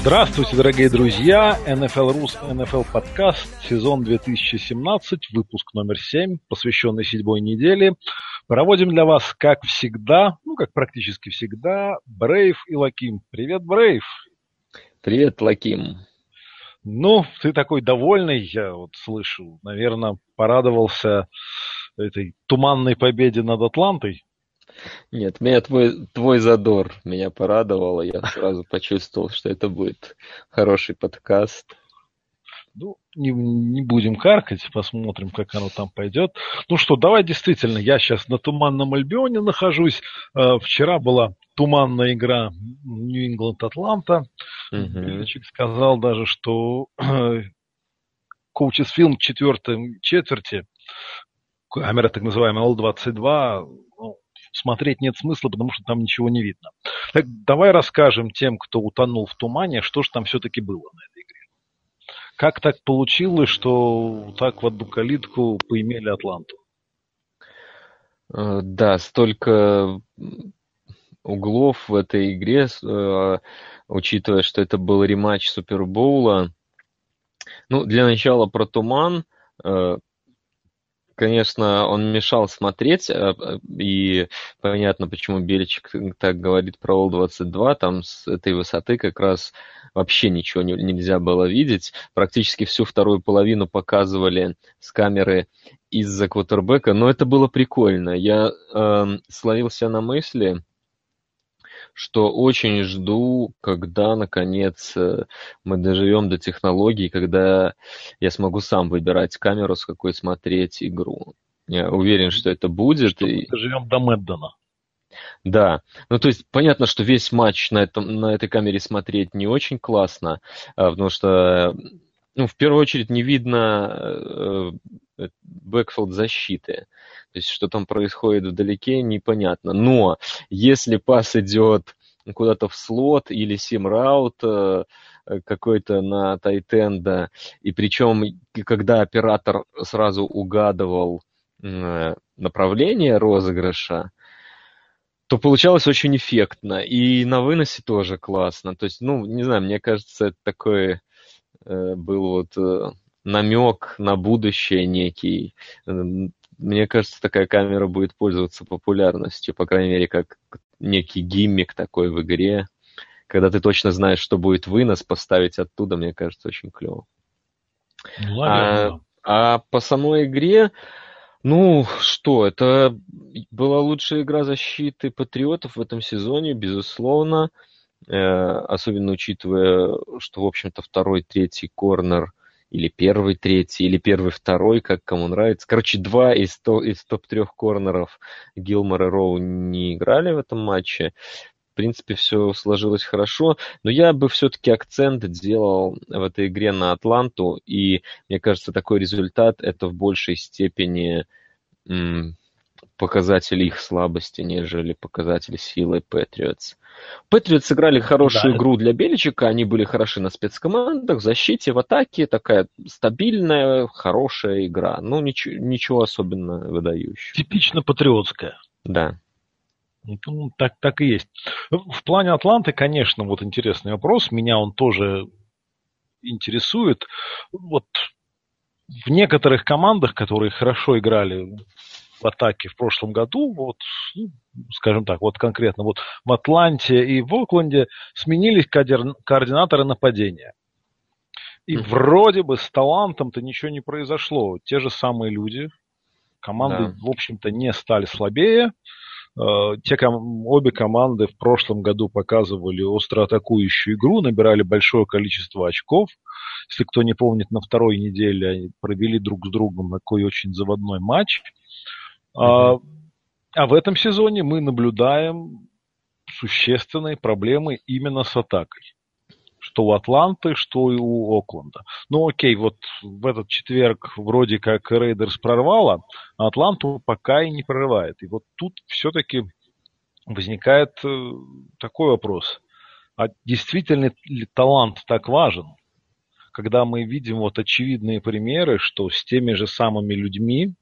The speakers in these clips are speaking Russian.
Здравствуйте, дорогие друзья! NFL Рус, NFL подкаст, сезон 2017, выпуск номер 7, посвященный седьмой неделе. Проводим для вас, как всегда, ну, как практически всегда, Брейв и Лаким. Привет, Брейв! Привет, Лаким! Ну, ты такой довольный, я вот слышу. Наверное, порадовался этой туманной победе над Атлантой. Нет, меня твой, твой задор меня порадовал, я сразу почувствовал, что это будет хороший подкаст. Ну, не, не будем каркать, посмотрим, как оно там пойдет. Ну что, давай действительно, я сейчас на Туманном Альбионе нахожусь. Э, вчера была туманная игра Нью-Ингланд-Атланта. Угу. сказал даже, что коучес фильм четвертой четверти, камера так называемая Л-22, ну, смотреть нет смысла, потому что там ничего не видно. Так давай расскажем тем, кто утонул в тумане, что же там все-таки было на этой игре. Как так получилось, что так в одну калитку поимели Атланту? Э, да, столько углов в этой игре, э, учитывая, что это был рематч Супербоула. Ну, для начала про туман. Конечно, он мешал смотреть, э, и понятно, почему Бельчик так говорит про Ол-22, там с этой высоты как раз вообще ничего не, нельзя было видеть. Практически всю вторую половину показывали с камеры из-за квотербека, но это было прикольно. Я э, словился на мысли, что очень жду, когда, наконец, э, мы доживем до технологий, когда я смогу сам выбирать камеру, с какой смотреть игру. Я уверен, что это будет. Что и... доживем до Мэддона. Да, ну то есть понятно, что весь матч на, этом, на этой камере смотреть не очень классно, а, потому что, ну, в первую очередь не видно э, backfield защиты. То есть, что там происходит вдалеке, непонятно. Но если пас идет куда-то в слот или seam route э, какой-то на tight end а, и причем, когда оператор сразу угадывал э, направление розыгрыша, то получалось очень эффектно. И на выносе тоже классно. То есть, ну, не знаю, мне кажется, это такой э, был вот э, намек на будущее некий. Мне кажется, такая камера будет пользоваться популярностью, по крайней мере, как некий гиммик такой в игре. Когда ты точно знаешь, что будет вынос, поставить оттуда, мне кажется, очень клево. Ну, а, а по самой игре, ну что, это была лучшая игра защиты патриотов в этом сезоне, безусловно. Э, особенно учитывая, что, в общем-то, второй, третий корнер или первый, третий, или первый, второй, как кому нравится. Короче, два из, то, из топ-трех корнеров Гилмор и Роу не играли в этом матче. В принципе, все сложилось хорошо, но я бы все-таки акцент сделал в этой игре на Атланту, и мне кажется, такой результат это в большей степени м- показатель их слабости, нежели показатель силы Патриотс. Патриот сыграли хорошую да. игру для Беличика, они были хороши на спецкомандах, в защите, в атаке, такая стабильная, хорошая игра. Ну, ничего, ничего особенно выдающего. Типично патриотская. Да. Ну, так, так и есть. В плане Атланты, конечно, вот интересный вопрос. Меня он тоже интересует. Вот в некоторых командах, которые хорошо играли в атаке в прошлом году, вот, ну, скажем так, вот конкретно вот в Атланте и в Окленде сменились координаторы нападения. И mm-hmm. вроде бы с талантом-то ничего не произошло. Те же самые люди. Команды, да. в общем-то, не стали слабее. Э, те ком- обе команды в прошлом году показывали остроатакующую игру, набирали большое количество очков. Если кто не помнит, на второй неделе они провели друг с другом такой очень заводной матч. А, а в этом сезоне мы наблюдаем существенные проблемы именно с атакой. что у Атланты, что и у Окленда. Ну окей, вот в этот четверг вроде как Рейдерс прорвала, а Атланту пока и не прорывает. И вот тут все-таки возникает э, такой вопрос. А действительно ли талант так важен? Когда мы видим вот очевидные примеры, что с теми же самыми людьми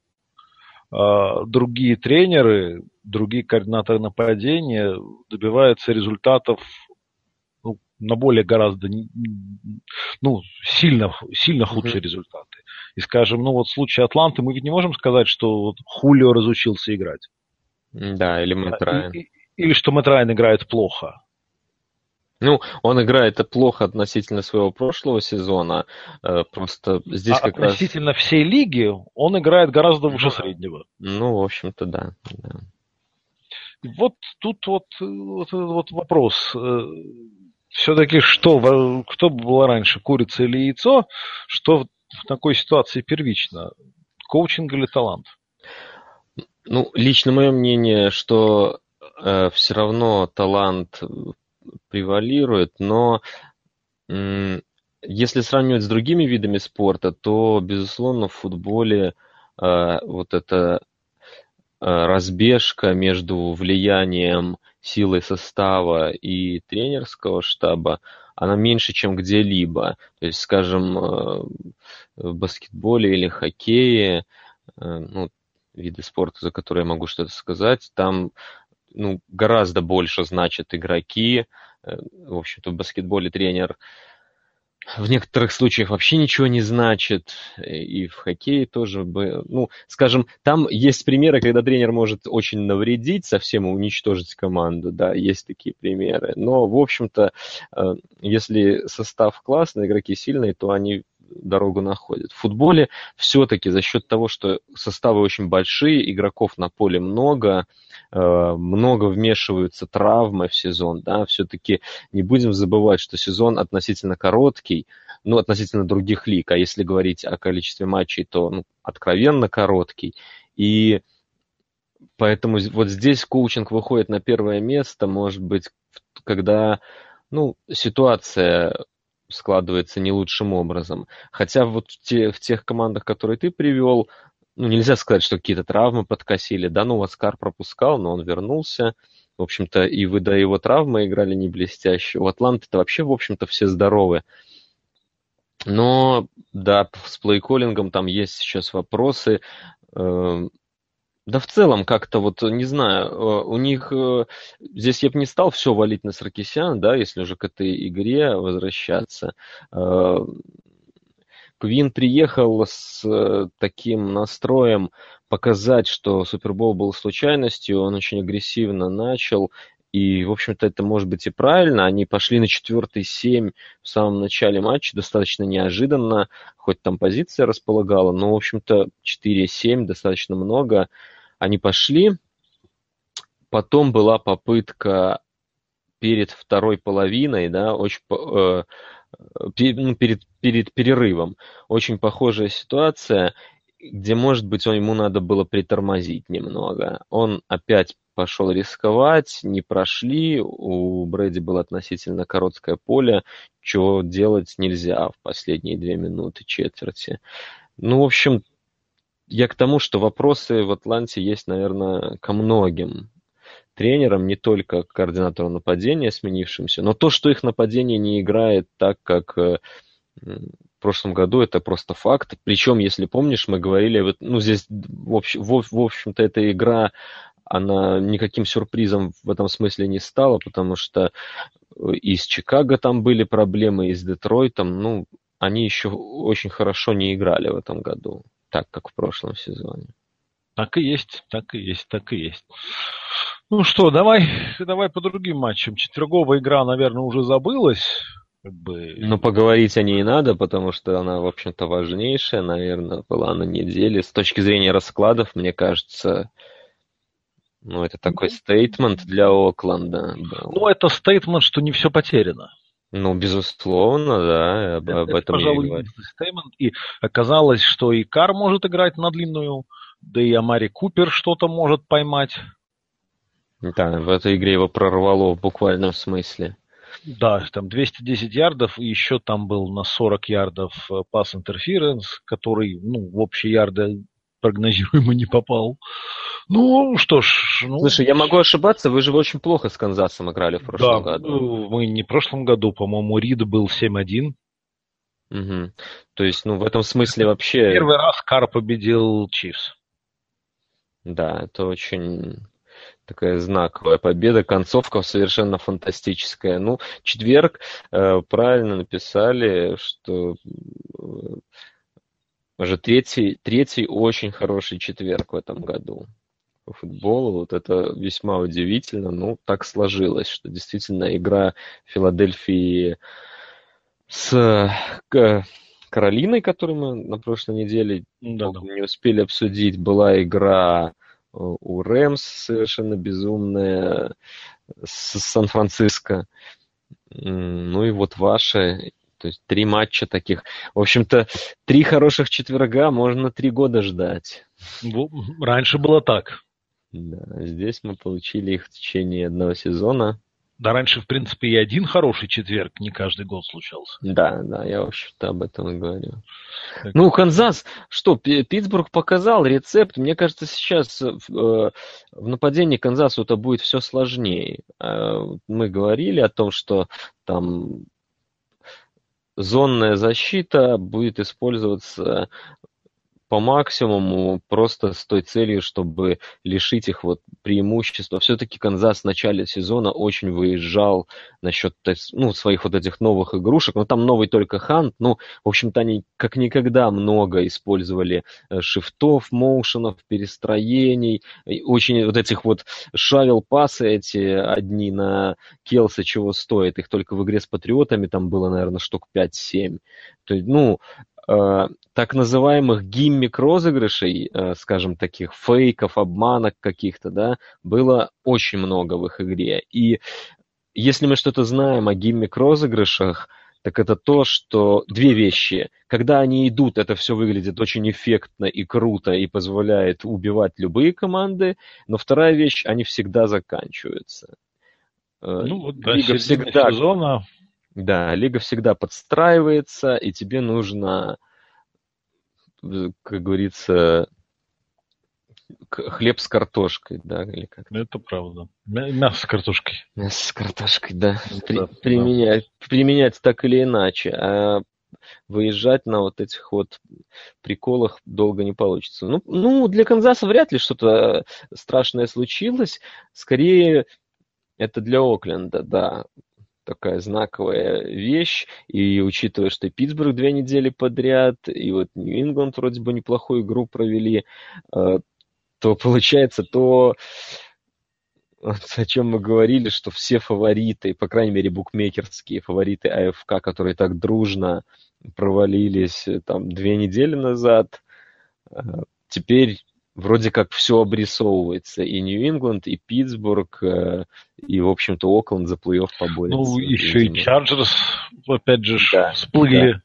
другие тренеры, другие координаторы нападения добиваются результатов ну, на более гораздо ну, сильно, сильно худшие mm-hmm. результаты. И скажем, ну вот в случае Атланты мы ведь не можем сказать, что вот Хулио разучился играть. Да, или Мэтт Райан. Или что Мэтт Райан играет плохо. Ну, он играет плохо относительно своего прошлого сезона. Э, просто здесь а как относительно раз... всей лиги он играет гораздо выше среднего. Ну, в общем-то, да. да. Вот тут вот, вот, вот вопрос. Э, Все-таки что, кто было раньше, курица или яйцо? Что в такой ситуации первично? Коучинг или талант? Ну, лично мое мнение, что э, все равно талант превалирует, но если сравнивать с другими видами спорта, то, безусловно, в футболе э, вот эта э, разбежка между влиянием силы состава и тренерского штаба, она меньше, чем где-либо. То есть, скажем, э, в баскетболе или хоккее, ну, виды спорта, за которые я могу что-то сказать, там ну, гораздо больше значат игроки. Э, в общем-то, в баскетболе тренер в некоторых случаях вообще ничего не значит, и в хоккее тоже бы, ну, скажем, там есть примеры, когда тренер может очень навредить, совсем уничтожить команду, да, есть такие примеры, но, в общем-то, э, если состав классный, игроки сильные, то они дорогу находят. В футболе все-таки за счет того, что составы очень большие, игроков на поле много, э, много вмешиваются травмы в сезон, да, все-таки не будем забывать, что сезон относительно короткий, ну, относительно других лиг, а если говорить о количестве матчей, то ну, откровенно короткий. И поэтому вот здесь коучинг выходит на первое место, может быть, когда ну, ситуация складывается не лучшим образом. Хотя вот в, те, в тех командах, которые ты привел, ну, нельзя сказать, что какие-то травмы подкосили. Да, ну, Оскар пропускал, но он вернулся. В общем-то, и вы до его травмы играли не блестяще. У Атланты-то вообще, в общем-то, все здоровы. Но, да, с плейколлингом там есть сейчас вопросы. Да в целом как-то вот, не знаю, э, у них, э, здесь я бы не стал все валить на Саркисян, да, если уже к этой игре возвращаться. Э, Квин приехал с таким настроем показать, что Супербол был случайностью, он очень агрессивно начал, и, в общем-то, это может быть и правильно. Они пошли на четвертый семь в самом начале матча, достаточно неожиданно, хоть там позиция располагала, но, в общем-то, 4-7 достаточно много они пошли. Потом была попытка перед второй половиной, да, очень, э, ну, перед, перед перерывом. Очень похожая ситуация, где, может быть, ему надо было притормозить немного. Он опять пошел рисковать, не прошли, у Брэди было относительно короткое поле, чего делать нельзя в последние две минуты четверти. Ну, в общем, я к тому, что вопросы в Атланте есть, наверное, ко многим тренерам, не только к координатору нападения сменившимся, но то, что их нападение не играет так, как э, в прошлом году, это просто факт. Причем, если помнишь, мы говорили, ну, здесь, в, общем, в, общем-то, эта игра, она никаким сюрпризом в этом смысле не стала, потому что и с Чикаго там были проблемы, и с Детройтом, ну, они еще очень хорошо не играли в этом году так, как в прошлом сезоне. Так и есть, так и есть, так и есть. Ну что, давай, давай по другим матчам. Четверговая игра, наверное, уже забылась. Как бы... Ну, поговорить о ней надо, потому что она, в общем-то, важнейшая, наверное, была на неделе. С точки зрения раскладов, мне кажется, ну, это такой стейтмент для Окленда. Ну, это стейтмент, что не все потеряно. Ну, безусловно, да, об, это, об этом это, пожалуй, я говорю. И оказалось, что и Кар может играть на длинную, да и Амари Купер что-то может поймать. Да, в этой игре его прорвало в буквальном смысле. Да, там 210 ярдов, и еще там был на 40 ярдов пас интерференс, который, ну, в общие ярды прогнозируемо не попал. Ну, что ж. Ну... Слушай, я могу ошибаться, вы же очень плохо с Канзасом играли в прошлом да, году. мы не в прошлом году, по-моему, Рид был 7-1. Угу. То есть, ну, в этом смысле вообще... Первый раз Кар победил Чивс. Да, это очень такая знаковая победа, концовка совершенно фантастическая. Ну, четверг э, правильно написали, что э, уже третий, третий очень хороший четверг в этом году по футболу. Вот это весьма удивительно. Ну, так сложилось, что действительно игра Филадельфии с Каролиной, которую мы на прошлой неделе да, да. не успели обсудить, была игра э, у Рэмс совершенно безумная с Сан-Франциско. Ну и вот ваша, то есть три матча таких. В общем-то, три хороших четверга можно три года ждать. Раньше было так. Да, здесь мы получили их в течение одного сезона. Да, раньше, в принципе, и один хороший четверг не каждый год случался. Да, да, я, в общем-то, об этом и говорю. Так. Ну, Канзас, что, Питтсбург показал рецепт. Мне кажется, сейчас э, в нападении Канзасу это будет все сложнее. Э, мы говорили о том, что там зонная защита будет использоваться по максимуму, просто с той целью, чтобы лишить их вот преимущества. Все-таки Канзас в начале сезона очень выезжал насчет ну, своих вот этих новых игрушек. Но там новый только Хант. Ну, в общем-то, они как никогда много использовали э, шифтов, моушенов, перестроений. Очень вот этих вот шавел пасы эти одни на Келса чего стоит. Их только в игре с Патриотами там было, наверное, штук 5-7. То есть, ну, так называемых гиммик-розыгрышей, э, скажем, таких фейков, обманок каких-то, да, было очень много в их игре. И если мы что-то знаем о гиммик-розыгрышах, так это то, что две вещи. Когда они идут, это все выглядит очень эффектно и круто и позволяет убивать любые команды. Но вторая вещь, они всегда заканчиваются. Э, ну, вот до Лига всегда, сезона да, лига всегда подстраивается, и тебе нужно, как говорится, хлеб с картошкой, да, или как? Ну, это правда. Мясо с картошкой. Мясо с картошкой, да. При, да применять, да. применять так или иначе. А выезжать на вот этих вот приколах долго не получится. Ну, ну для Канзаса вряд ли что-то страшное случилось. Скорее, это для Окленда, да такая знаковая вещь. И учитывая, что Питтсбург две недели подряд, и вот Нью-Ингланд вроде бы неплохую игру провели, э, то получается то, о чем мы говорили, что все фавориты, по крайней мере, букмекерские фавориты АФК, которые так дружно провалились э, там две недели назад, э, теперь вроде как все обрисовывается. И Нью-Ингланд, и Питтсбург, э, и, в общем-то, Окленд за плей-офф поборется. Ну, еще и Чарджерс, опять же, да, всплыли. Да.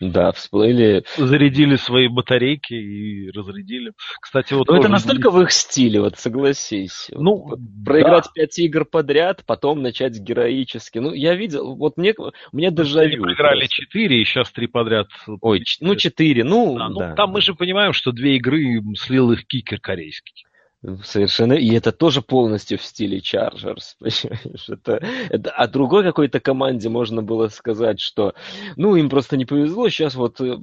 Да, всплыли. Зарядили свои батарейки и разрядили. Кстати, вот. Но это настолько в их стиле, вот согласись. Ну, вот, проиграть да. пять игр подряд, потом начать героически. Ну, я видел, вот мне, мне дежавю. Они проиграли четыре, и сейчас три подряд. Ой, ну четыре, ну, да. Ну, да. там мы же понимаем, что две игры слил их кикер корейский. Совершенно. И это тоже полностью в стиле Chargers. Понимаешь? Это, это, о другой какой-то команде можно было сказать, что ну, им просто не повезло, сейчас вот э,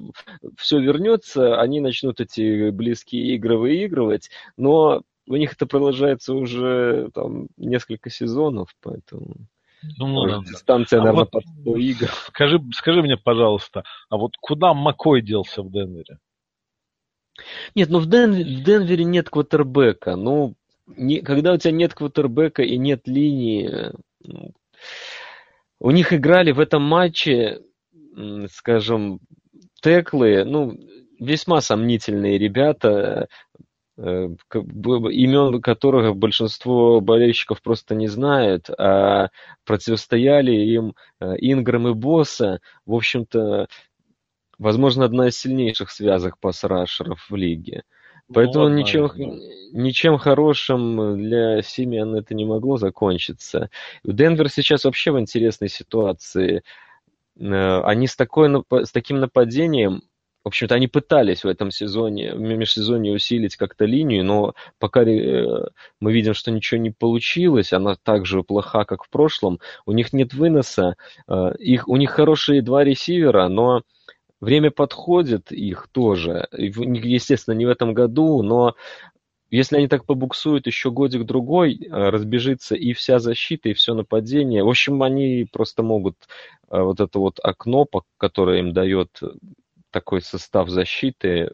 все вернется, они начнут эти близкие игры выигрывать, но у них это продолжается уже там несколько сезонов, поэтому... Ну, Может, да. Дистанция, а наверное, вот, под 100 игр. Скажи, скажи мне, пожалуйста, а вот куда Макой делся в Денвере? Нет, ну в, Ден, в Денвере нет квотербека. Ну, не, когда у тебя нет квотербека и нет линии, ну, у них играли в этом матче, скажем, теклы, ну, весьма сомнительные ребята, э, имен которых большинство болельщиков просто не знают, а противостояли им э, Инграм и Босса. В общем-то, возможно, одна из сильнейших связок пас-рашеров в лиге. Поэтому ну, ничем, ничем хорошим для Симиан это не могло закончиться. Денвер сейчас вообще в интересной ситуации. Э, они с, такой, с таким нападением в общем-то, они пытались в этом сезоне, в межсезонье усилить как-то линию, но пока э, мы видим, что ничего не получилось, она так же плоха, как в прошлом, у них нет выноса, э, их, у них хорошие два ресивера, но время подходит их тоже, естественно, не в этом году, но если они так побуксуют еще годик-другой, э, разбежится и вся защита, и все нападение. В общем, они просто могут вот это вот окно, которое им дает такой состав защиты,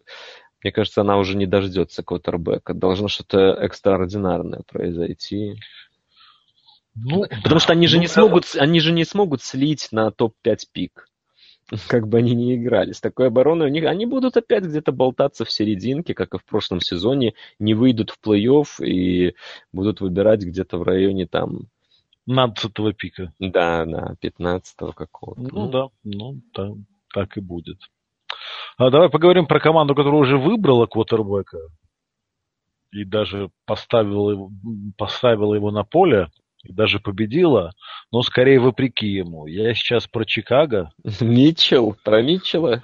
мне кажется, она уже не дождется квотербека. Должно что-то экстраординарное произойти. Ну, Потому что они же ну, не смогут, они же не смогут слить на топ-5 пик. Как бы они ни играли. С такой обороной у них они будут опять где-то болтаться в серединке, как и в прошлом сезоне, не выйдут в плей-офф и будут выбирать где-то в районе там 15 пика. Да, да, 15 какого-то. Ну, ну да, ну так, так и будет. А давай поговорим про команду, которая уже выбрала квотербека и даже поставила поставила его на поле, и даже победила, но скорее вопреки ему. Я сейчас про Чикаго. Митчелл, про Митчелла?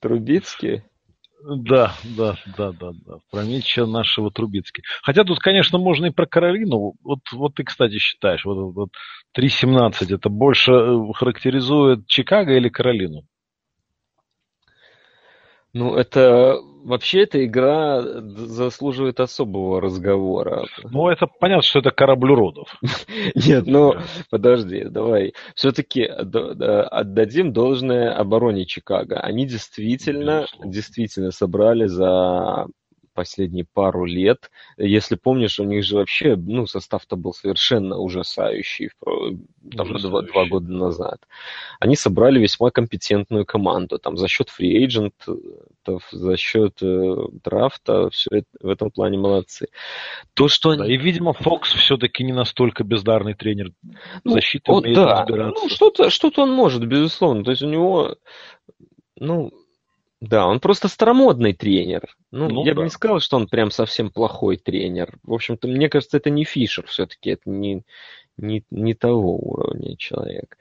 Трубицкий? Да, да, да, да, да. Про Митча нашего Трубицкий. Хотя тут, конечно, можно и про Каролину. Вот, вот ты, кстати, считаешь, вот, вот 3.17 это больше э, характеризует Чикаго или Каролину? Ну, это вообще эта игра заслуживает особого разговора. Ну, это понятно, что это корабль уродов. Нет, ну, подожди, давай. Все-таки отдадим должное обороне Чикаго. Они действительно, действительно собрали за последние пару лет. Если помнишь, у них же вообще, ну, состав-то был совершенно ужасающий, там, ужасающий. Два, два года назад. Они собрали весьма компетентную команду, там, за счет фри-эйджентов, за счет э, драфта, все это, в этом плане молодцы. То, что они... Да, и, видимо, Фокс все-таки не настолько бездарный тренер ну, защиты, он, да. Ну, что-то, что-то он может, безусловно. То есть у него, ну, да, он просто старомодный тренер. Ну, ну я да. бы не сказал, что он прям совсем плохой тренер. В общем-то, мне кажется, это не Фишер все-таки, это не, не, не того уровня человек.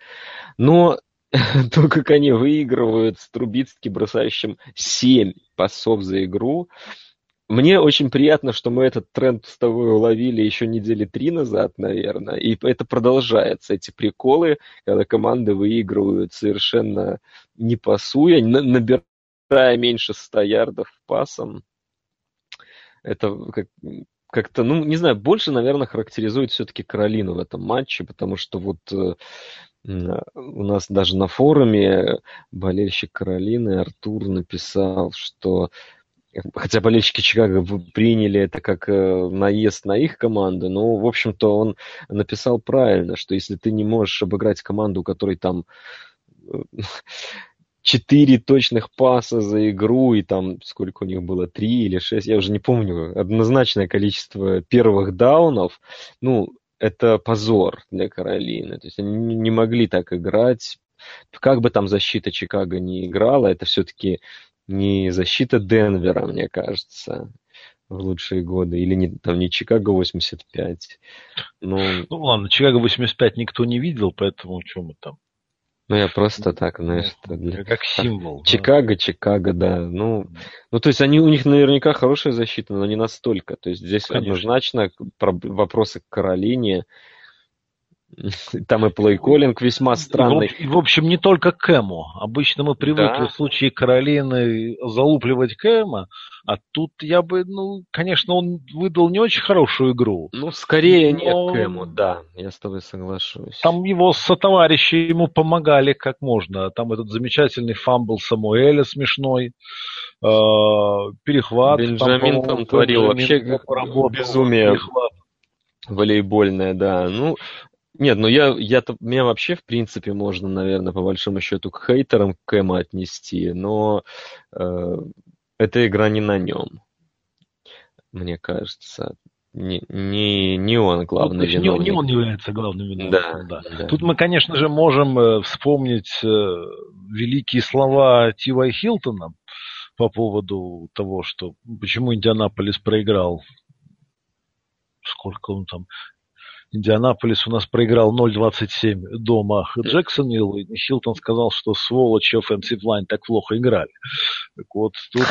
Но то, как они выигрывают с Трубицки, бросающим 7 пасов за игру, мне очень приятно, что мы этот тренд с тобой уловили еще недели три назад, наверное, и это продолжается, эти приколы, когда команды выигрывают совершенно не пасуя, набирая играя меньше 100 ярдов пасом, это как, как-то, ну, не знаю, больше, наверное, характеризует все-таки Каролину в этом матче, потому что вот э, у нас даже на форуме болельщик Каролины Артур написал, что хотя болельщики Чикаго приняли это как э, наезд на их команду, но, в общем-то, он написал правильно, что если ты не можешь обыграть команду, у которой там э, четыре точных паса за игру, и там сколько у них было, три или шесть, я уже не помню, однозначное количество первых даунов, ну, это позор для Каролины. То есть они не могли так играть. Как бы там защита Чикаго не играла, это все-таки не защита Денвера, мне кажется, в лучшие годы. Или не, там не Чикаго 85. Но... Ну ладно, Чикаго 85 никто не видел, поэтому что мы там ну, я просто так, знаешь, для... Как символ. Чикаго, да. Чикаго, да. Ну, ну, то есть они, у них наверняка хорошая защита, но не настолько. То есть здесь Конечно. однозначно вопросы к Каролине. Там и плейколлинг весьма странный. И, в, общем, не только Кэму. Обычно мы привыкли да. в случае Каролины залупливать Кэма, а тут я бы, ну, конечно, он выдал не очень хорошую игру. Ну, скорее но... нет Кэму, да, я с тобой соглашусь. Там его сотоварищи ему помогали как можно. Там этот замечательный fumble Самуэля смешной, э, перехват. Бенджамин там, там творил вообще безумие. Перехват волейбольная, да. Ну, нет, ну я, я меня вообще, в принципе, можно, наверное, по большому счету к хейтерам Кэма отнести, но э, эта игра не на нем, мне кажется. Не, не, не он главный ну, виновник. Не, не он является главным виновником. Да, да. Да. Тут мы, конечно же, можем э, вспомнить э, великие слова Ти.Вай Хилтона, по поводу того, что почему Индианаполис проиграл. Сколько он там? Индианаполис у нас проиграл 0-27 дома Джексонвилл, и Хилтон сказал, что сволочи offensive line так плохо играли. Так вот, тут...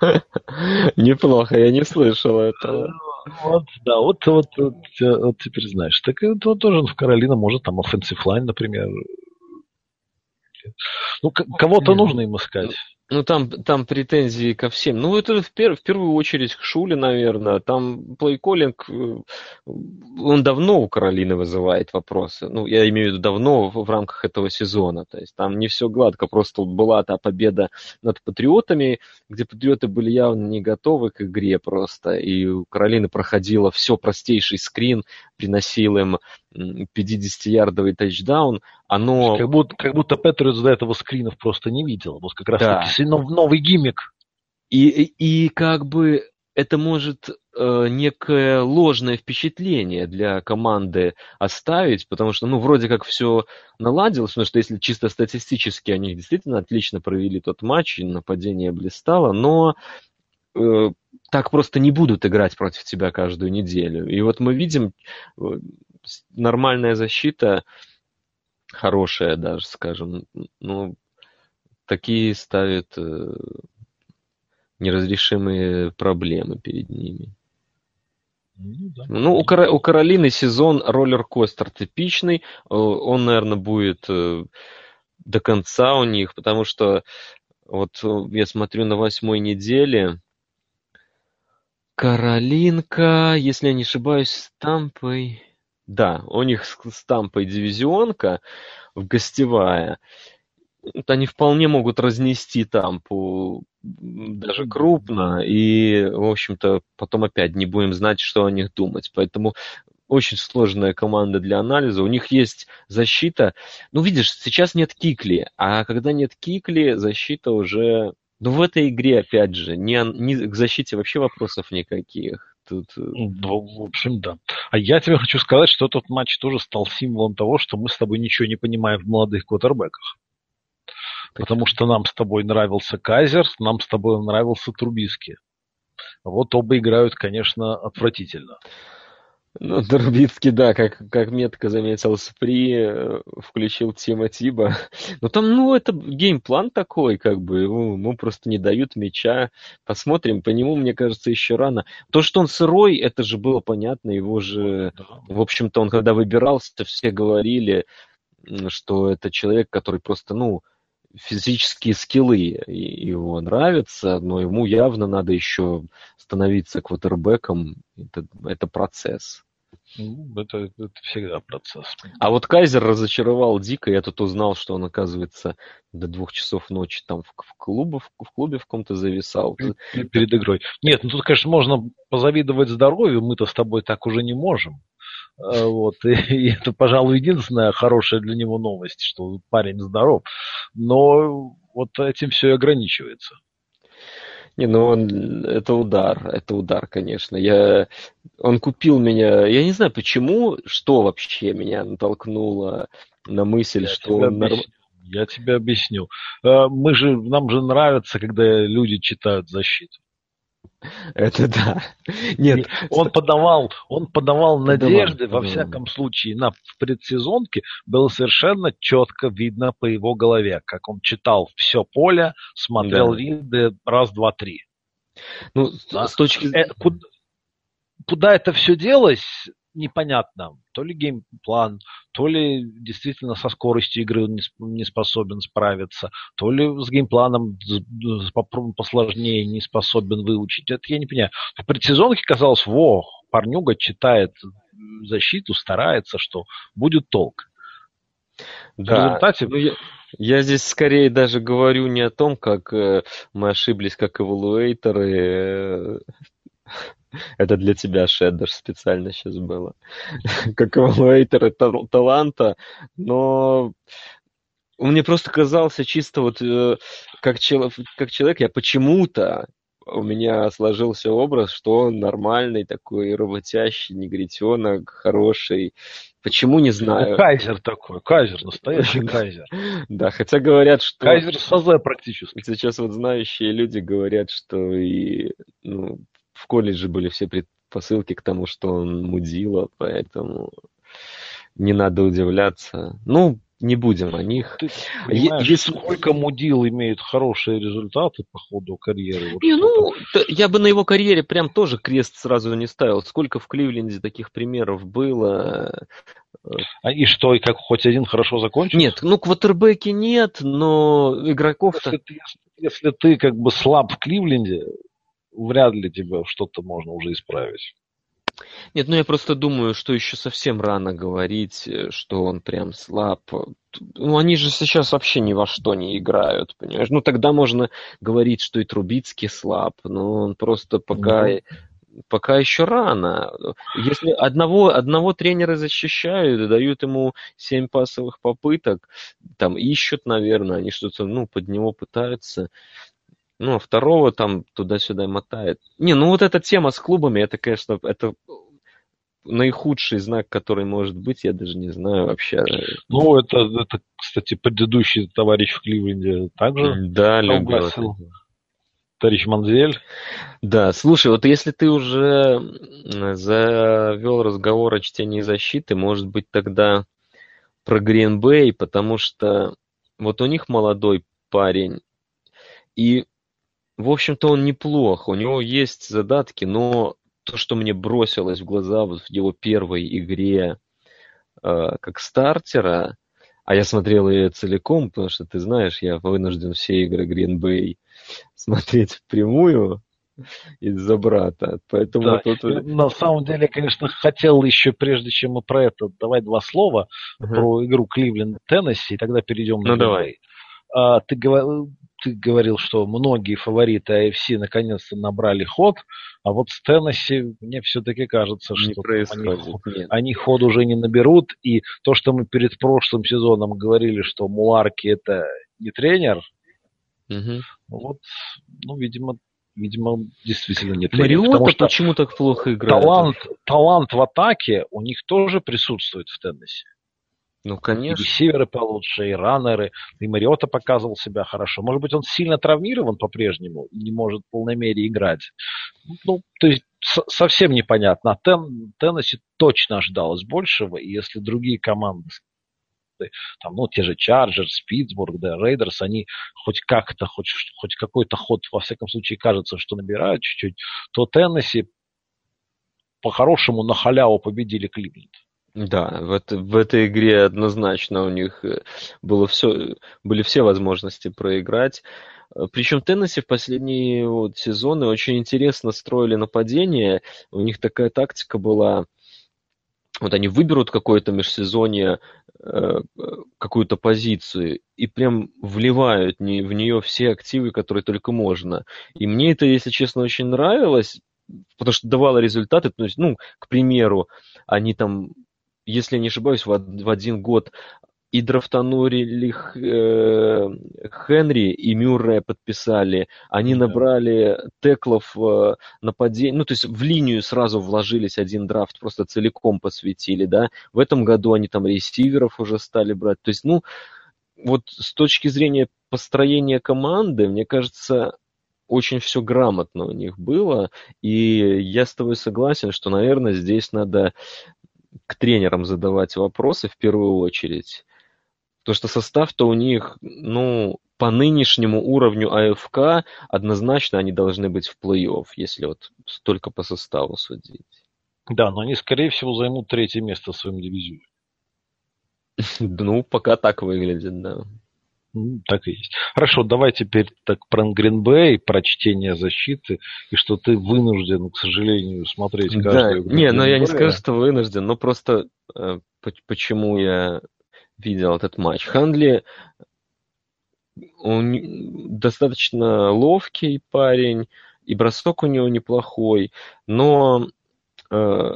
Неплохо, я не слышал этого. Вот, да, вот, вот, вот, вот теперь знаешь. Так это тоже в Каролина может там offensive line, например. Ну, кого-то нужно им искать. Ну, там, там претензии ко всем. Ну, это в, пер, в первую очередь к Шуле, наверное. Там плейколлинг, э, он давно у Каролины вызывает вопросы. Ну, я имею в виду давно в, в рамках этого сезона. То есть там не все гладко. Просто была та победа над Патриотами, где Патриоты были явно не готовы к игре просто. И у Каролины проходило все простейший скрин, приносил им 50-ярдовый тачдаун, оно... Как будто, как будто Петрус до этого скринов просто не видел. Вот как раз да. таки новый гиммик. И, и, и как бы это может э, некое ложное впечатление для команды оставить, потому что, ну, вроде как все наладилось, потому что если чисто статистически они действительно отлично провели тот матч, и нападение блистало, но э, так просто не будут играть против тебя каждую неделю. И вот мы видим э, нормальная защита, хорошая даже, скажем, ну, такие ставят э, неразрешимые проблемы перед ними. Ну, да. ну у, Кар... у Каролины сезон роллер-костер типичный. Э, он, наверное, будет до конца у них, потому что вот я смотрю на восьмой неделе, Каролинка, если я не ошибаюсь, с Тампой. Да, у них с Тампой дивизионка в гостевая. Вот они вполне могут разнести Тампу даже крупно, и, в общем-то, потом опять не будем знать, что о них думать. Поэтому очень сложная команда для анализа. У них есть защита. Ну, видишь, сейчас нет кикли, а когда нет кикли, защита уже ну, в этой игре, опять же, не, не, к защите вообще вопросов никаких. Тут... Э, ну, в общем, да. А я тебе хочу сказать, что этот матч тоже стал символом того, что мы с тобой ничего не понимаем в молодых квотербеках. Потому что нам с тобой нравился Кайзер, нам с тобой нравился Трубиски. Вот оба играют, конечно, отвратительно. Ну, Дорбицкий, да, как, как метко заметил Спри, э, включил Тима Тиба. Но там, ну, это геймплан такой, как бы, ему, ему просто не дают мяча. Посмотрим, по нему, мне кажется, еще рано. То, что он сырой, это же было понятно, его же, в общем-то, он когда выбирался, все говорили, что это человек, который просто, ну, физические скиллы его нравятся, но ему явно надо еще становиться квотербеком. Это, это процесс. Ну, это, это всегда процесс. А вот Кайзер разочаровал дико. Я тут узнал, что он, оказывается, до двух часов ночи там в, в, клубе, в, в клубе в каком-то зависал. Перед игрой. Нет, ну тут, конечно, можно позавидовать здоровью. Мы-то с тобой так уже не можем. Э, вот. И, и это, пожалуй, единственная хорошая для него новость, что парень здоров. Но вот этим все и ограничивается. Не, ну он, это удар, это удар, конечно. Я, он купил меня, я не знаю почему, что вообще меня натолкнуло на мысль, я что он норм... Я тебе объясню. Э, мы же, нам же нравится, когда люди читают защиту. Это да. Нет, он подавал, он подавал надежды, подавал, во всяком случае, на предсезонке было совершенно четко видно по его голове, как он читал все поле, смотрел да. read ы раз, два, три. Ну, да. с точки зрения... Э, куда, куда это все делось, непонятно. То ли game plan, то ли действительно со скоростью игры он не способен справиться, то ли с game plan ом посложнее не способен выучить. Это я не понимаю. В предсезонке казалось, во, парнюга читает защиту, старается, что будет толк. Да. В результате... Ну, я, я здесь скорее даже говорю не о том, как э, мы ошиблись как эвалуэйторы, э, это для тебя, Шеддер, специально сейчас было. как эвалуэйтер таланта. Но мне просто казался чисто вот э, как, человек, как человек, я почему-то у меня сложился образ, что он нормальный такой работящий негритенок, хороший. Почему, не знаю. Кайзер такой, кайзер, настоящий кайзер. Да, хотя говорят, что... Кайзер Сазе практически. Сейчас вот знающие люди говорят, что и ну, в колледже были все предпосылки к тому, что он мудила, поэтому не надо удивляться. Ну, не будем о них. Ты понимаешь, Если... сколько мудил имеют хорошие результаты по ходу карьеры? Вот не, ну, я бы на его карьере прям тоже крест сразу не ставил. Сколько в Кливленде таких примеров было. А и что, и как хоть один хорошо закончил? Нет, ну квотербеки нет, но игроков-то... Если ты, если ты как бы слаб в Кливленде, вряд ли тебе что-то можно уже исправить. Нет, ну я просто думаю, что еще совсем рано говорить, э, что он прям слаб. Ну, они же сейчас вообще ни во что не играют, понимаешь? Ну, тогда можно говорить, что и Трубицкий слаб, но он просто пока... Mm-hmm пока еще рано. Если одного, одного тренера защищают, дают ему семь пасовых попыток, там ищут, наверное, они что-то, ну, под него пытаются. Ну, а второго там туда-сюда мотает. Не, ну вот эта тема с клубами, это, конечно, это наихудший знак, который может быть, я даже не знаю вообще. Ну, это, это кстати, предыдущий товарищ в Кливленде также да, любил. Товарищ Манзель. Да, слушай, вот если ты уже завел разговор о чтении защиты, может быть, тогда про Гринбей, потому что вот у них молодой парень, и в общем-то, он неплох, у него есть задатки, но то, что мне бросилось в глаза вот в его первой игре э, как стартера, а я смотрел ее целиком, потому что, ты знаешь, я вынужден все игры Green Bay смотреть впрямую из-за брата. Поэтому да. тут... На самом деле, конечно, хотел еще, прежде чем мы про это, давай два слова uh-huh. про игру Кливленд Теннесси, и тогда перейдем на Ну, давай. А, ты говорил, ты говорил, что многие фавориты AFC наконец-то набрали ход, а вот с Теннесси мне все-таки кажется, не что они, они ход уже не наберут. И то, что мы перед прошлым сезоном говорили, что Муарки это не тренер, угу. вот, ну, видимо, видимо, действительно не тренер. Мариота почему так плохо играет? Талант, талант в атаке у них тоже присутствует в Теннесси. Ну, конечно. И ресиверы получше, и раннеры. И Мариота показывал себя хорошо. Может быть, он сильно травмирован по-прежнему и не может в полной мере играть. Ну, то есть совсем непонятно. А Тен, Теннесси точно ожидалось большего, и если другие команды там, ну, те же Чарджерс, Питтсбург, да, Рейдерс, они хоть как-то, хоть, хоть какой-то ход, во всяком случае, кажется, что набирают чуть-чуть, то Теннесси по-хорошему на халяву победили Кливленд. Да, в, это, в этой игре однозначно у них э, было все, были все возможности проиграть. Э, Причем Теннесси в последние вот сезоны очень интересно строили нападение. У них такая тактика была, вот они выберут какое-то межсезонье, э, какую-то позицию и прям вливают в нее все активы, которые только можно. И мне это, если честно, очень нравилось, потому что давало результаты. То есть, ну, к примеру, они там если не ошибаюсь, в, в один год и драфтанули э, Хенри и Мюррея подписали. Они да. набрали теклов э, нападений, ну, то есть в линию сразу вложились один драфт, просто целиком посвятили, да. В этом году они там ресиверов уже стали брать. То есть, ну, вот с точки зрения построения команды, мне кажется, очень все грамотно у них было, и я с тобой согласен, что, наверное, здесь надо к тренерам задавать вопросы в первую очередь. Потому что состав-то у них, ну, по нынешнему уровню АФК однозначно они должны быть в плей-офф, если вот только по составу судить. Да, но они, скорее всего, займут третье место в своем дивизионе. Ну, пока так выглядит, да. Ну, так и есть. Хорошо, давай теперь так про Гринбей, про чтение защиты, и что ты вынужден, к сожалению, смотреть каждую да, Не, но я не скажу, что вынужден, но просто э, почему я видел этот матч. Хандли он достаточно ловкий парень, и бросок у него неплохой, но э,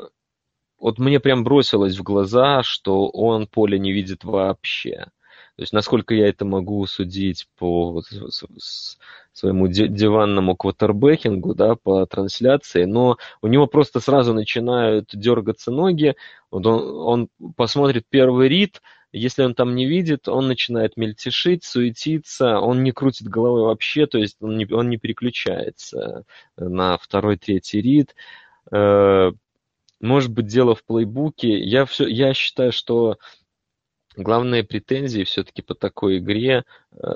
вот мне прям бросилось в глаза, что он поле не видит вообще. То есть, насколько я это могу судить по своему диванному квотербекингу, да, по трансляции, но у него просто сразу начинают дергаться ноги, вот он, он посмотрит первый рит, если он там не видит, он начинает мельтешить, суетиться, он не крутит головой вообще, то есть он не, он не переключается на второй, третий рит. Э, может быть, дело в плейбуке. Я, все, я считаю, что главные претензии все-таки по такой игре э,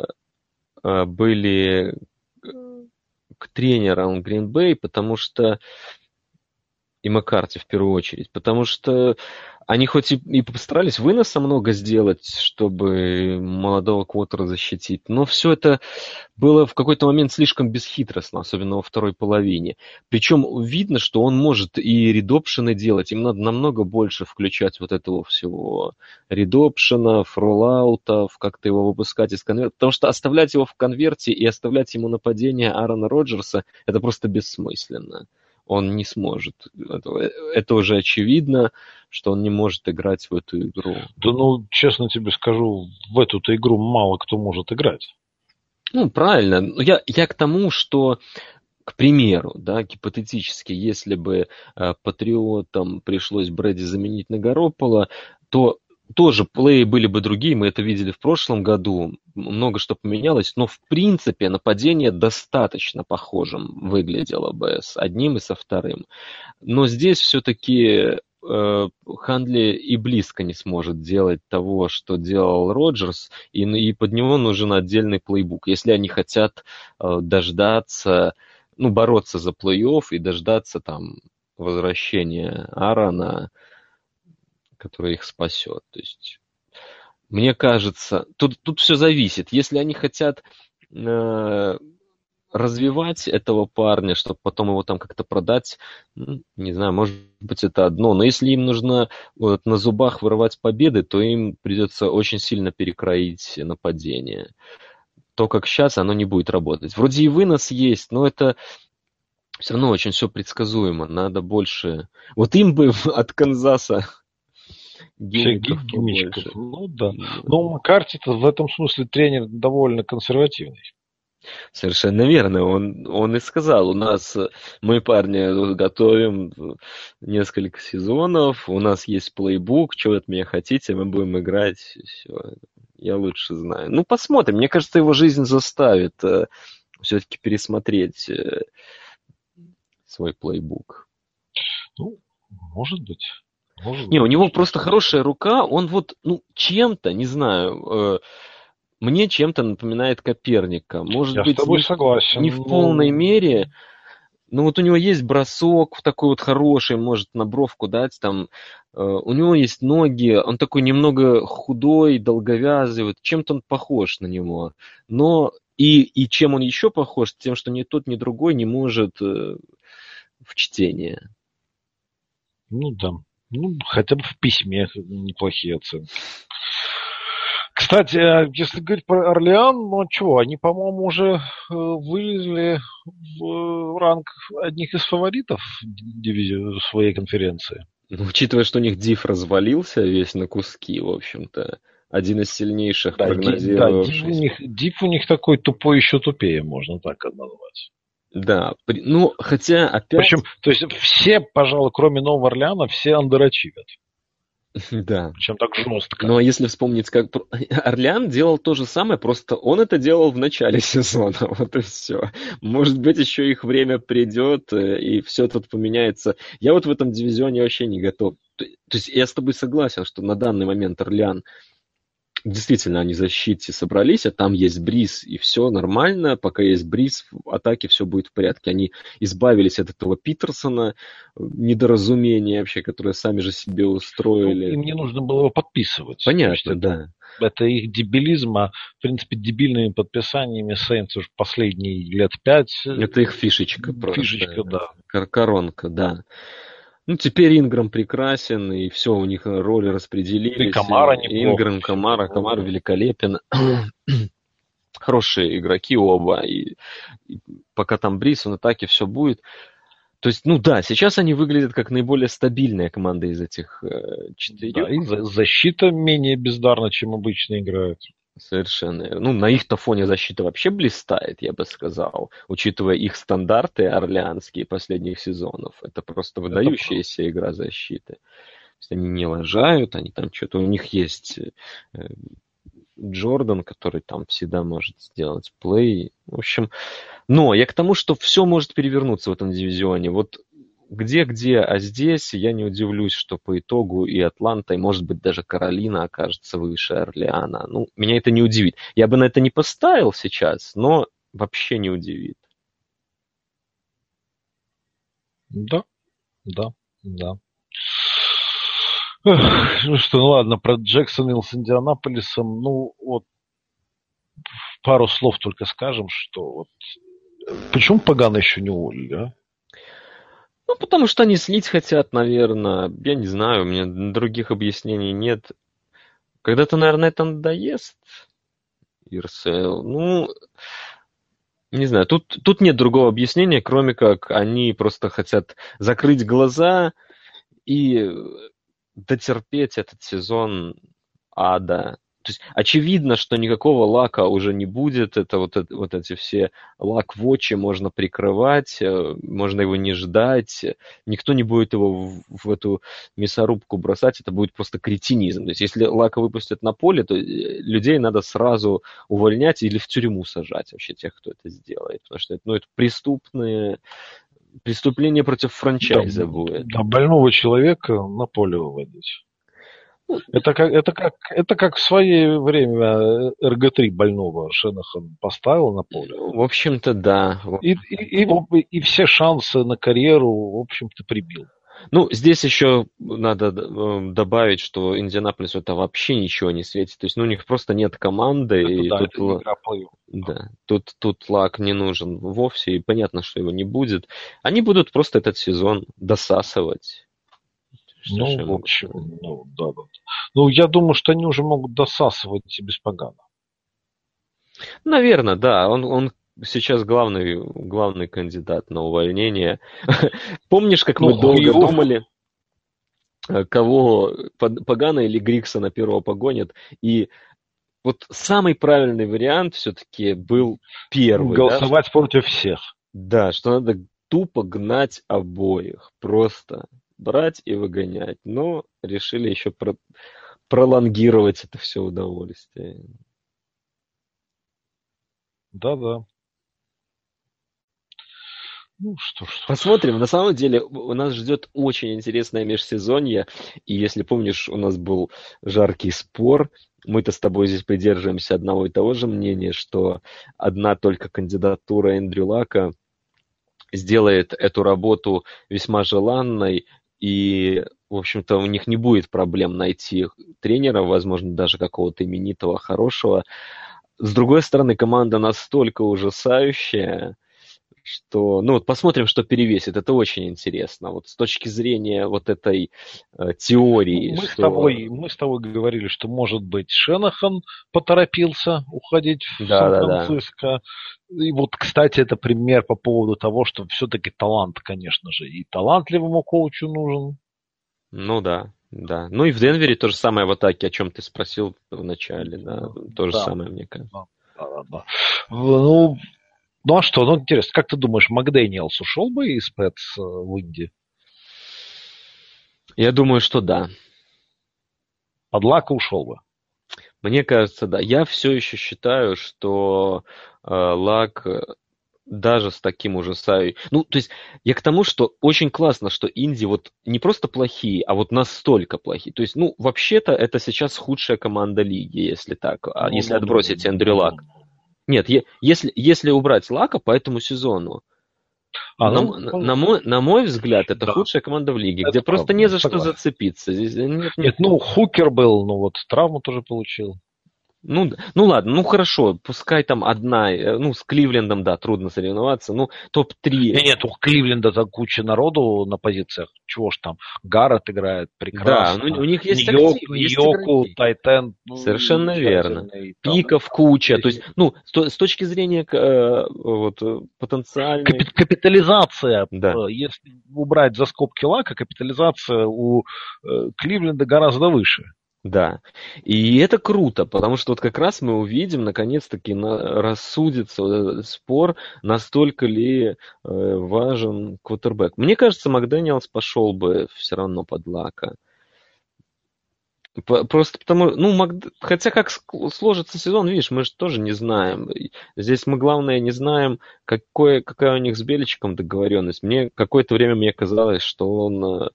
э, были к тренерам Green Bay, потому что и Маккарти в первую очередь, потому что они хоть и, и постарались выноса много сделать, чтобы молодого Квотера защитить, но все это было в какой-то момент слишком бесхитростно, особенно во второй половине. Причем видно, что он может и редопшены делать, им надо намного больше включать вот этого всего редопшенов, роллаутов, как-то его выпускать из конверта, потому что оставлять его в конверте и оставлять ему нападение Аарона Роджерса, это просто бессмысленно он не сможет. Это, это уже очевидно, что он не может играть в эту игру. Да ну, честно тебе скажу, в эту-то игру мало кто может играть. Ну, правильно. Я, я к тому, что к примеру, да, гипотетически, если бы э, патриотам пришлось Брэди заменить на Garoppolo, то тоже плей были бы другие, мы это видели в прошлом году, много что поменялось, но в принципе нападение достаточно похожим выглядело бы с одним и со вторым. Но здесь все-таки э, Хандли и близко не сможет делать того, что делал Роджерс, и, и под него нужен отдельный плейбук. Если они хотят э, дождаться, ну, бороться за плей-офф и дождаться там возвращения Аарона, которая их спасет. То есть, мне кажется, тут, тут все зависит. Если они хотят э, развивать этого парня, чтобы потом его там как-то продать, ну, не знаю, может быть это одно, но если им нужно вот, на зубах вырывать победы, то им придется очень сильно перекроить нападение. То, как сейчас, оно не будет работать. Вроде и вынос есть, но это все равно очень все предсказуемо. Надо больше... Вот им бы от Канзаса гимиков гимичков. Ну да. Но Маккарти-то в этом смысле тренер довольно консервативный. Совершенно верно. Он, он и сказал, у нас, мы, парни, готовим несколько сезонов, у нас есть плейбук, что вы от меня хотите, мы будем играть, все. Я лучше знаю. Ну, посмотрим. Мне кажется, его жизнь заставит э, все-таки пересмотреть э, свой плейбук. Ну, может быть. Может не, у него просто хорошая рука, он вот, ну, чем-то, не знаю, э, мне чем-то напоминает Коперника. Может Я быть, с тобой не, согласен. не в полной мере, но вот у него есть бросок такой вот хороший, может на бровку дать, там, э, у него есть ноги, он такой немного худой, долговязый, вот чем-то он похож на него. Но и, и чем он еще похож? Тем, что ни тот, ни другой не может э, в чтение. Ну да. Ну, хотя бы в письме неплохие оценки. Кстати, а если говорить про Орлеан, ну чего, они, по-моему, уже э, вылезли в ранг одних из фаворитов дивизии своей конференции. Ну, учитывая, что у них диф развалился весь на куски, в общем-то, один из сильнейших да, прогнозировавших. Да, диф у, них, диф у них такой тупой еще тупее, можно так назвать. Да, при, ну, хотя опять... Причем, то есть все, пожалуй, кроме Нового Орлеана, все андерачивят. Да. Причем так жестко. Ну, а если вспомнить, как Орлеан делал то же самое, просто он это делал в начале сезона, вот и все. Может быть, еще их время придет, э, и все тут поменяется. Я вот в этом дивизионе вообще не готов. То есть я с тобой согласен, что на данный момент Орлеан действительно они в защите собрались, а там есть бриз, и все нормально, пока есть бриз, в атаке все будет в порядке. Они избавились от этого Питерсона, недоразумения вообще, которое сами же себе устроили. Ну, им не нужно было его подписывать. Понятно, да. Это их дебилизм, а в принципе дебильными подписаниями Сейнс уже последние лет пять. Это их фишечка просто. Фишечка, да. Коронка, да. Ну, теперь Инграм прекрасен, и все, у них роли распределились. И Камара неплохо. Инграм, Камара, Камара великолепен. Хорошие игроки оба, и, и пока там Брис, он атаке все будет. То есть, ну да, сейчас они выглядят как наиболее стабильная команда из этих э, четырех. Да, и защита менее бездарна, чем обычно играют. Совершенно верно. Ну, на их-то фоне защита вообще блистает, я бы сказал, учитывая их стандарты орлеанские последних сезонов. Это просто выдающаяся Это игра защиты. То есть они не лажают, они там что-то... У них есть э, Джордан, который там всегда может сделать плей. В общем, но я к тому, что все может перевернуться в этом дивизионе. Вот где-где, а здесь я не удивлюсь, что по итогу и Атланта, и, может быть, даже Каролина окажется выше Орлеана. Ну, меня это не удивит. Я бы на это не поставил сейчас, но вообще не удивит. Да, да, да. Ну что, ну ладно, про Джексонвилл с Индианаполисом, ну вот пару слов только скажем, что вот почему Пагана еще не уволили, а? Ну, потому что они слить хотят, наверное. Я не знаю, у меня других объяснений нет. Когда-то, наверное, это надоест. Ирсел. Ну, не знаю, тут, тут нет другого объяснения, кроме как они просто хотят закрыть глаза и дотерпеть этот сезон ада то есть очевидно, что никакого лака уже не будет. Это вот, вот эти все лак-вотчи можно прикрывать, э, можно его не ждать. Никто не будет его в, в эту мясорубку бросать. Это будет просто кретинизм. То есть если лака выпустят на поле, то э, людей надо сразу увольнять или в тюрьму сажать вообще тех, кто это сделает. Потому что это, ну, это преступные преступление против франчайза да, будет. Да, больного человека на поле выводить. Это как, это, как, это как в свое время РГ-3 больного Шенахан поставил на поле. В общем-то, да. И, и, и, и все шансы на карьеру, в общем-то, прибил. Ну, здесь еще надо э, добавить, что Индианаполис это вообще ничего не светит. То есть, ну, у них просто нет команды. Это, и да, тут, игра да, тут, тут лак не нужен вовсе, и понятно, что его не будет. Они будут просто этот сезон досасывать. Ну, в общем, ну, да, да. Ну, я думаю, что они уже могут досасывать без Пагана. Наверное, да. Он, он сейчас главный, главный кандидат на увольнение. Помнишь, как мы ну, долго его... думали, э, кого Пагана или Гриксона первого погонят? И вот самый правильный вариант все-таки был первый. Голосовать да? против всех. Да, что надо тупо гнать обоих. Просто брать и выгонять. Но решили еще про пролонгировать это все удовольствие. Да-да. Ну что ж. Посмотрим. На самом деле у нас ждет очень интересное межсезонье. И если помнишь, у нас был жаркий спор. Мы-то с тобой здесь придерживаемся одного и того же мнения, что одна только кандидатура Эндрю Лака сделает эту работу весьма желанной и, в общем-то, у них не будет проблем найти тренера, возможно, даже какого-то именитого, хорошего. С другой стороны, команда настолько ужасающая, что, ну вот посмотрим, что перевесит. Это очень интересно. Вот с точки зрения вот этой э, теории. Мы, что... с тобой, мы с тобой говорили, что, может быть, Шенахан поторопился уходить в да, Сан-Франциско. Да, да. И вот, кстати, это пример по поводу того, что все-таки талант, конечно же, и талантливому коучу нужен. Ну да, да. Ну и в Денвере то же самое в атаке, о чем ты спросил в начале, да. То же да. самое, мне кажется. Да, да, да. Ну, ну а что, ну интересно, как ты думаешь, Макдэниелс ушел бы из Пэтс э, в Инди? Я думаю, что да. Под Лака ушел бы? Мне кажется, да. Я все еще считаю, что э, Лак э, даже с таким ужасающим... Ну, то есть я к тому, что очень классно, что Инди вот не просто плохие, а вот настолько плохие. То есть, ну, вообще-то это сейчас худшая команда лиги, если так, а ну, если ну, отбросить ну, Эндрю Лак. Ну, нет, если, если убрать Лака по этому сезону, а, на, ну, на, мой, на мой взгляд, это да. худшая команда в лиге, это где правда, просто не за что зацепиться. Здесь нет, нет, нет, ну, Хукер был, ну вот травму тоже получил. Ну, ну ладно, ну хорошо, пускай там одна, э, ну с Кливлендом, да, трудно соревноваться, ну топ-3. Нет, нет, у Кливленда-то куча народу на позициях, чего ж там, Гаррет играет прекрасно. Да, ну, у них есть Ньоку, актив, Ньоку Тайтен. Ну, Совершенно верно. Там, Пиков куча, то есть, ну, с, с точки зрения э, вот, потенциальной... Капит, капитализация, да. Э, если убрать за скобки лака, капитализация у э, Кливленда гораздо выше. Да. И это круто, потому что вот как раз мы увидим, наконец-таки, на, рассудится вот этот спор, настолько ли э, важен квотербек. Мне кажется, Макдэниелс пошел бы все равно под Лака. Просто потому, ну, Мак... хотя как сложится сезон, видишь, мы же тоже не знаем. Здесь мы, главное, не знаем, какое, какая у них с Беличиком договоренность. Мне какое-то время мне казалось, что он э,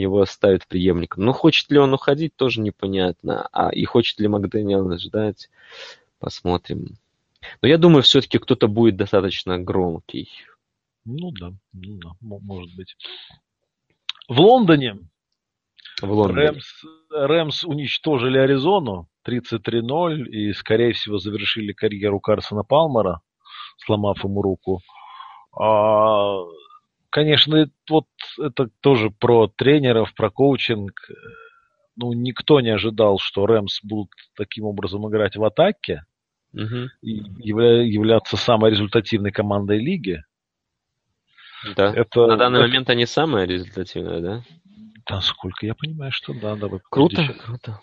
его ставит преемником. Но хочет ли он уходить, тоже непонятно. А и хочет ли Макдэниел ждать, посмотрим. Но я думаю, все-таки кто-то будет достаточно громкий. Ну да, ну да, может быть. В Лондоне в Лондоне. Рэмс, Рэмс уничтожили Аризону 33-0 и, скорее всего, завершили карьеру Карсона Палмера, сломав ему руку. А, конечно, вот это тоже про тренеров, про коучинг. Ну, никто не ожидал, что Рэмс будут таким образом играть в атаке угу. и явля, являться самой результативной командой лиги. Да. Это, На данный это... момент они самые результативные, да? Насколько я понимаю, что да. Давай, круто, сейчас. круто.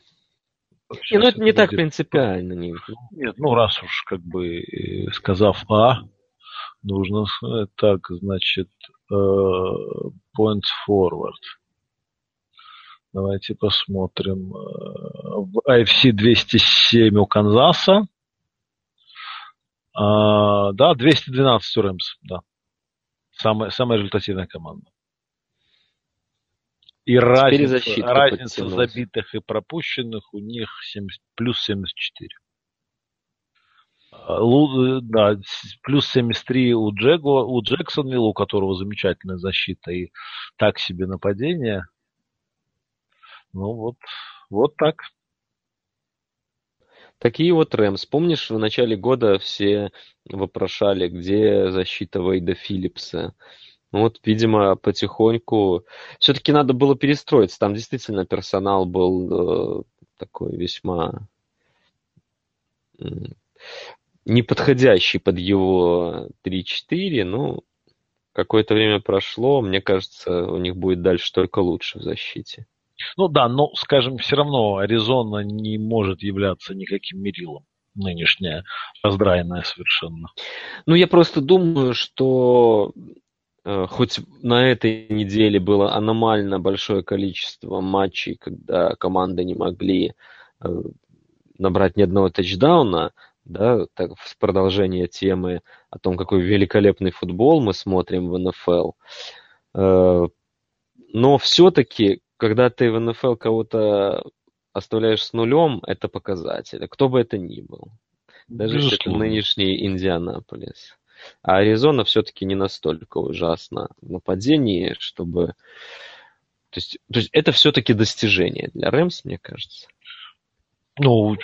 Сейчас не, ну это не будет... так принципиально. Не. Нет, ну раз уж как бы э, сказав А, нужно э, так, значит, э, points forward. Давайте посмотрим. В AFC 207 у Канзаса. А, да, 212 у Рэмс, да. Самая, самая результативная команда. И разница, разница забитых и пропущенных у них 70, плюс 74. Да, плюс 73 у, Джего, у Джексонвилла, у которого замечательная защита и так себе нападение. Ну вот, вот так. Такие вот Рэмс. Помнишь, в начале года все вопрошали, где защита Вейда Филлипса? Ну вот, видимо, потихоньку все-таки надо было перестроиться. Там действительно персонал был э, такой весьма неподходящий под его 3-4. Ну, какое-то время прошло. Мне кажется, у них будет дальше только лучше в защите. Ну да, но, скажем, все равно Аризона не может являться никаким мерилом нынешняя, раздраенная совершенно. Ну, я просто думаю, что Э, хоть на этой неделе было аномально большое количество матчей, когда команды не могли э, набрать ни одного тачдауна, да, так, в продолжение темы о том, какой великолепный футбол мы смотрим в НФЛ. Э, но все-таки, когда ты в НФЛ кого-то оставляешь с нулем, это показатель. Кто бы это ни был. Даже если это нынешний Индианаполис. А Аризона все-таки не настолько ужасно в нападении, чтобы... То есть, то есть это все-таки достижение для Рэмс, мне кажется. Ну,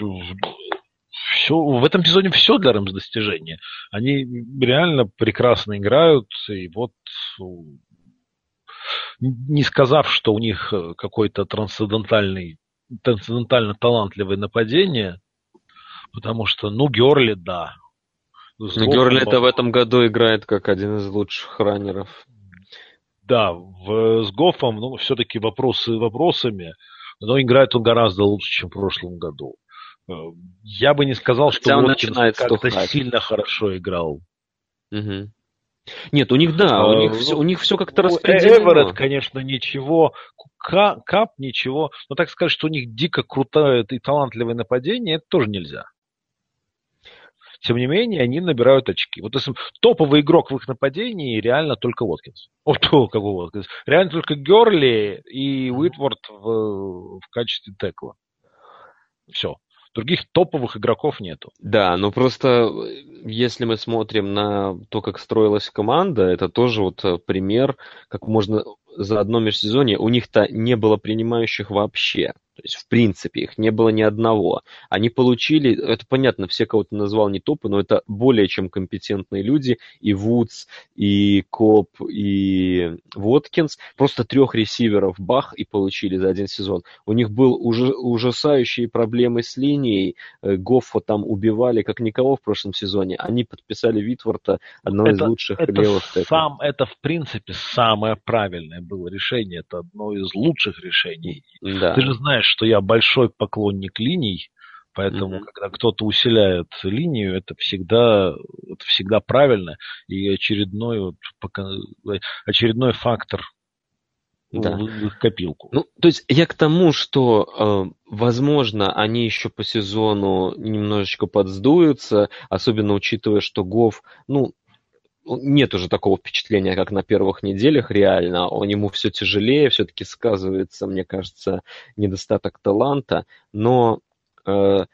все, в этом сезоне все для Рэмс достижение. Они реально прекрасно играют, и вот не сказав, что у них какой-то трансцендентальный, трансцендентально талантливое нападение, потому что, ну, Герли, да, Герли это в этом году играет как один из лучших раннеров. Да, в, с Гофом, ну, все-таки вопросы вопросами, но играет он гораздо лучше, чем в прошлом году. Я бы не сказал, Хотя что Уоткинс как-то сильно хорошо играл. Угу. Нет, у них да, у них, все, у них все как-то распределено. Эверетт, конечно, ничего. Кап ничего. Но так сказать, что у них дико крутое и талантливое нападение, это тоже нельзя тем не менее, они набирают очки. Вот если топовый игрок в их нападении реально только Уоткинс. Вот какой Уоткинс. Реально только Герли и Уитворд в, в качестве текла. Все. Других топовых игроков нету. Да, но просто если мы смотрим на то, как строилась команда, это тоже вот э, пример, как можно за одно межсезонье, у них-то не было принимающих вообще. То есть, в принципе, их не было ни одного. Они получили, это понятно, все, кого ты назвал, не топы, но это более чем компетентные люди. И Вудс, и Коп, и Воткинс. Просто трех ресиверов бах и получили за один сезон. У них был уже ужасающие проблемы с линией. Э, Гоффа там убивали как никого в прошлом сезоне. Они подписали Витворта, одного это, из лучших это левых сам, Это, в принципе, самое правильное было решение. Это одно из лучших решений. Да. Ты же знаешь, что я большой поклонник линий, поэтому mm-hmm. когда кто-то усиляет линию, это всегда, это всегда правильно, и очередной, вот, очередной фактор да. в их копилку. Ну, то есть я к тому, что, э, возможно, они еще по сезону немножечко подсдуются, особенно учитывая, что Гов, ну, нет уже такого впечатления, как на первых неделях реально. Он ему все тяжелее, все-таки сказывается, мне кажется, недостаток таланта. Но э,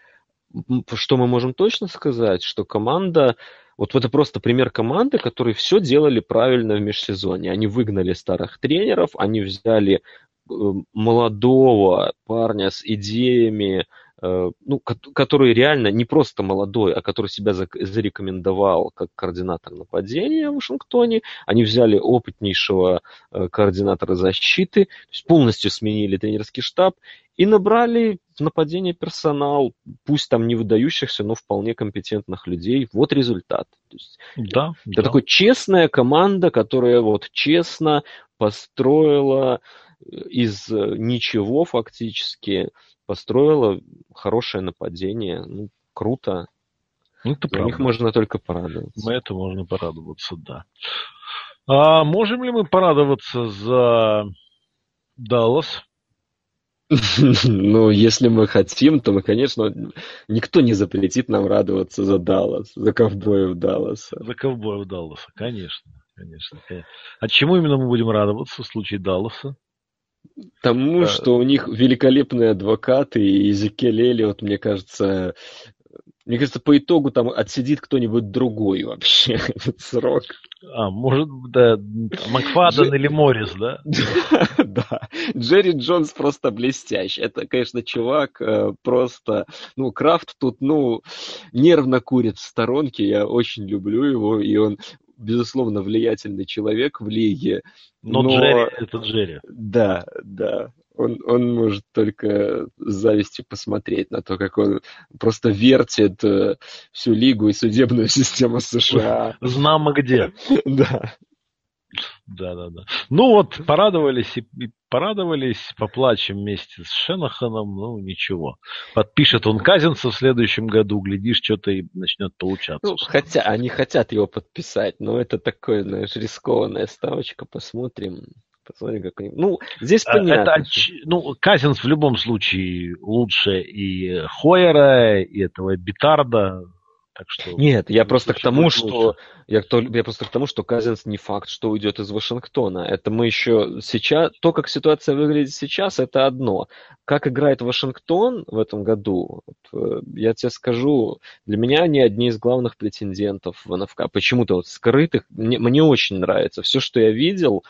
что мы можем точно сказать, что команда вот это просто пример команды, которые все делали правильно в межсезонье. Они выгнали старых тренеров, они взяли э, молодого парня с идеями, ну, который реально не просто молодой, а который себя зарекомендовал как координатор нападения в Вашингтоне. Они взяли опытнейшего э, координатора защиты, полностью сменили тренерский штаб и набрали в нападение персонал, пусть там не выдающихся, но вполне компетентных людей. Вот результат. То есть, да, это да. такая честная команда, которая вот честно построила э, из э, ничего фактически, построила хорошее нападение. Ну, круто. Ну, это За них можно только порадоваться. Мы это можно порадоваться, да. А можем ли мы порадоваться за Даллас? Ну, если мы хотим, то мы, конечно, никто не запретит нам радоваться за Даллас, за ковбоев Далласа. За ковбоев Далласа, конечно, конечно. А чему именно мы будем радоваться в случае Далласа? Тому, а... что у них великолепные адвокаты, и Зекель Эллиот, мне кажется, мне кажется, по итогу там отсидит кто-нибудь другой вообще этот срок. А, может, да, Макфаден Дж... или Моррис, да? да. Джерри Джонс просто блестящий. Это, конечно, чувак э, просто... Ну, Крафт тут, ну, нервно курит в сторонке. Я очень люблю его, и он безусловно, влиятельный человек в лиге. Но, но... Джерри — это Джерри. Да, да. Он, он может только с завистью посмотреть на то, как он просто вертит э, всю лигу и судебную систему США. Знамо где. Да. Да, да, да. Ну вот, порадовались и, и порадовались, поплачем вместе с Шенаханом, ну ничего. Подпишет он Казинца в следующем году, глядишь, что-то и начнет получаться. Ну, хотя они хотят его подписать, но это такое, знаешь, рискованная ставочка, посмотрим. Посмотрим, как они... Ну, здесь а, понятно. Это, ну, Казинс в любом случае лучше и Хойера, и этого Битарда, так что, Нет, я просто к тому, что я, я просто к тому, что Казинс не факт, что уйдет из Вашингтона. Это мы еще сейчас то, как ситуация выглядит сейчас, это одно. Как играет Вашингтон в этом году, вот, э, я тебе скажу, для меня они одни из главных претендентов в НФК. Почему-то вот скрытых мне, мне очень нравится. Все, что я видел,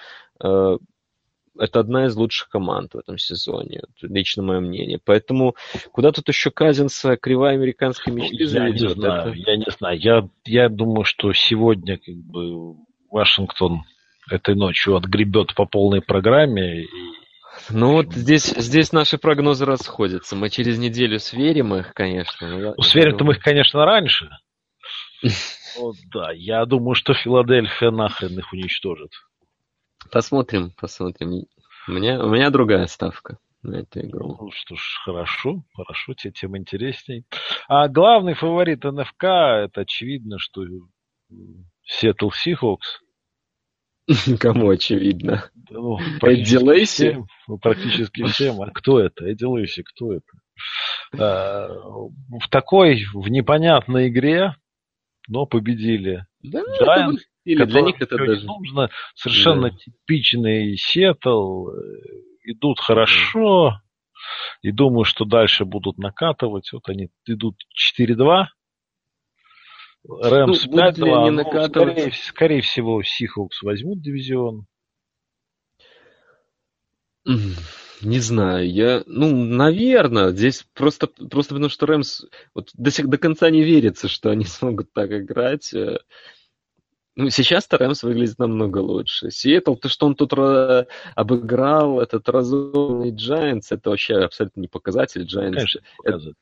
э, это одна из лучших команд в этом сезоне, лично мое мнение. Поэтому куда тут еще Казинса кривая американской мечты я заведет? Не знаю, это... Я не знаю. Я, я думаю, что сегодня как бы Вашингтон этой ночью отгребет по полной программе. И... Ну вот здесь, здесь наши прогнозы расходятся. Мы через неделю сверим их, конечно. Ну, сверим-то мы их, конечно, раньше. Вот, да, я думаю, что Филадельфия нахрен их уничтожит. Посмотрим, посмотрим. У меня, у меня другая ставка на эту игру. Ну что ж, хорошо, хорошо, тебе тем интересней. А главный фаворит НФК, это очевидно, что Сиэтл Сихокс. Кому очевидно? Ну, Эдди Лейси? Всем, ну, практически всем. А кто это? Эдди Лейси, кто это? А, в такой, в непонятной игре, но победили. Да, Giants, или для них это даже... нужно. Совершенно да. типичный Сиэтл. Э, идут хорошо. И думаю, что дальше будут накатывать. Вот они идут 4-2. Рэмс ну, 5-2. Ну, накатывать... скорее, скорее всего, Сихокс возьмут дивизион. Не знаю, я, ну, наверное, здесь просто, просто потому что Рэмс вот до, сих, до конца не верится, что они смогут так играть. Э, ну, сейчас-то Рэмс выглядит намного лучше. Сиэтл, то, что он тут обыграл этот разумный Giants, это вообще абсолютно не показатель Giants. Конечно, это,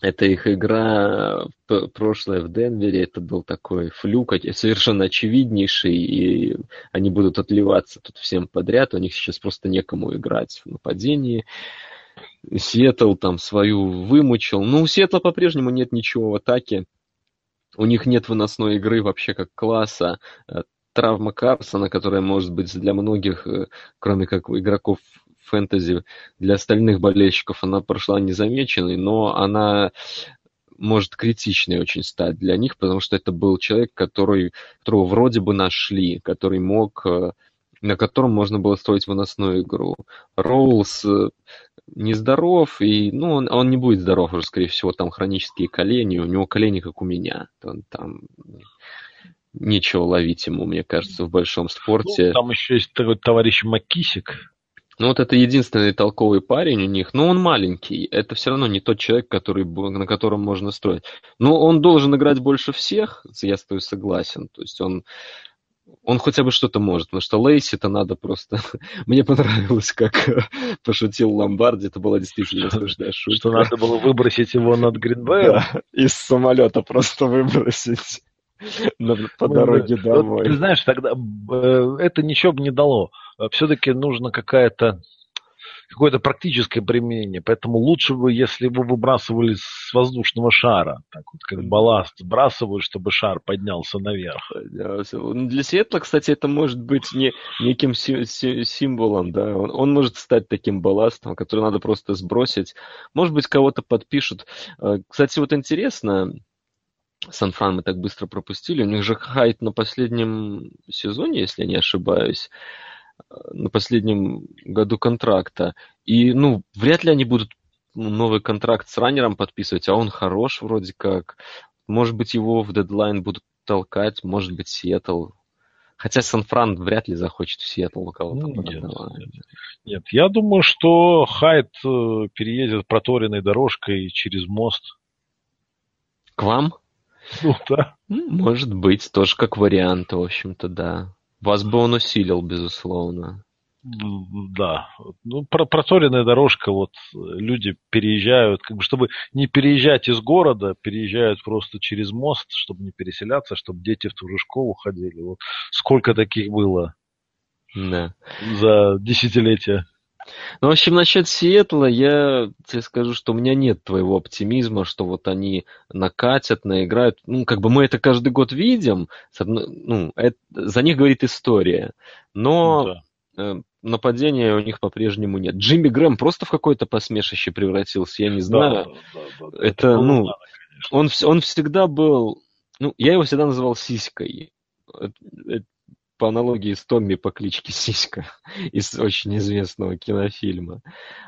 это их игра прошлая в Денвере, это был такой флюк, совершенно очевиднейший, и они будут отливаться тут всем подряд, у них сейчас просто некому играть в нападении. Сиэтл там свою вымучил. Ну, у Сиэтла по-прежнему нет ничего в атаке. У них нет выносной игры вообще как класса. Э, травма Карсона, которая может быть для многих, э, кроме как игроков фэнтези, для остальных болельщиков она прошла незамеченной, но она может критичной очень стать для них, потому что это был человек, который, которого вроде бы нашли, который мог, э, на котором можно было строить выносную игру. Роулс нездоров, и ну, он, он не будет здоров уже, скорее всего, там хронические колени, у него колени как у меня. Он там нечего ловить ему, мне кажется, в большом спорте. Ну, там еще есть товарищ Макисик. Ну вот это единственный толковый парень у них, но он маленький. Это все равно не тот человек, который, на котором можно строить. Но он должен играть больше всех, я с тобой согласен. То есть он он хотя бы что-то может, потому что Лейси-то надо просто... Мне понравилось, как пошутил Ломбарди, это была действительно смешная шутка. Что надо было выбросить его над Гринбеем? Да, из самолета просто выбросить по дороге домой. Ты знаешь, тогда э, это ничего бы не дало. Все-таки нужно какая-то какое-то практическое применение. Поэтому лучше бы, если вы выбрасывали с воздушного шара, так вот как балласт сбрасывают, чтобы шар поднялся наверх. Для Сиэтла, кстати, это может быть не, неким си- си- символом, да. Он, он может стать таким балластом, который надо просто сбросить. Может быть, кого-то подпишут. Э, кстати, вот интересно, Сан-Фран мы так быстро пропустили. У них же хайт на последнем сезоне, если я не ошибаюсь на последнем году контракта. И, ну, вряд ли они будут новый контракт с раннером подписывать, а он хорош вроде как. Может быть, его в дедлайн будут толкать, может быть, Сиэтл. Хотя Сан-Фран вряд ли захочет в Сиэтл у кого-то ну, нет, нет, я думаю, что Хайт э, переедет проторенной дорожкой через мост. К вам? Ну, да. Может быть, тоже как вариант, в общем-то, да. Вас бы он усилил, безусловно. Да. Ну, про проторенная дорожка, вот люди переезжают, как бы, чтобы не переезжать из города, переезжают просто через мост, чтобы не переселяться, чтобы дети в ту же школу ходили. Вот сколько таких было да. за десятилетия. Ну, в общем, насчет Сиэтла я тебе скажу, что у меня нет твоего оптимизма, что вот они накатят, наиграют. Ну, как бы мы это каждый год видим, ну, это, за них говорит история. Но ну, да. э, нападения у них по-прежнему нет. Джимми Грэм просто в какое-то посмешище превратился, я не знаю. Да, да, да, да. Это, это ну, надо, он, он всегда был, ну, я его всегда называл сиськой по аналогии с Томми по кличке Сиська из очень известного кинофильма.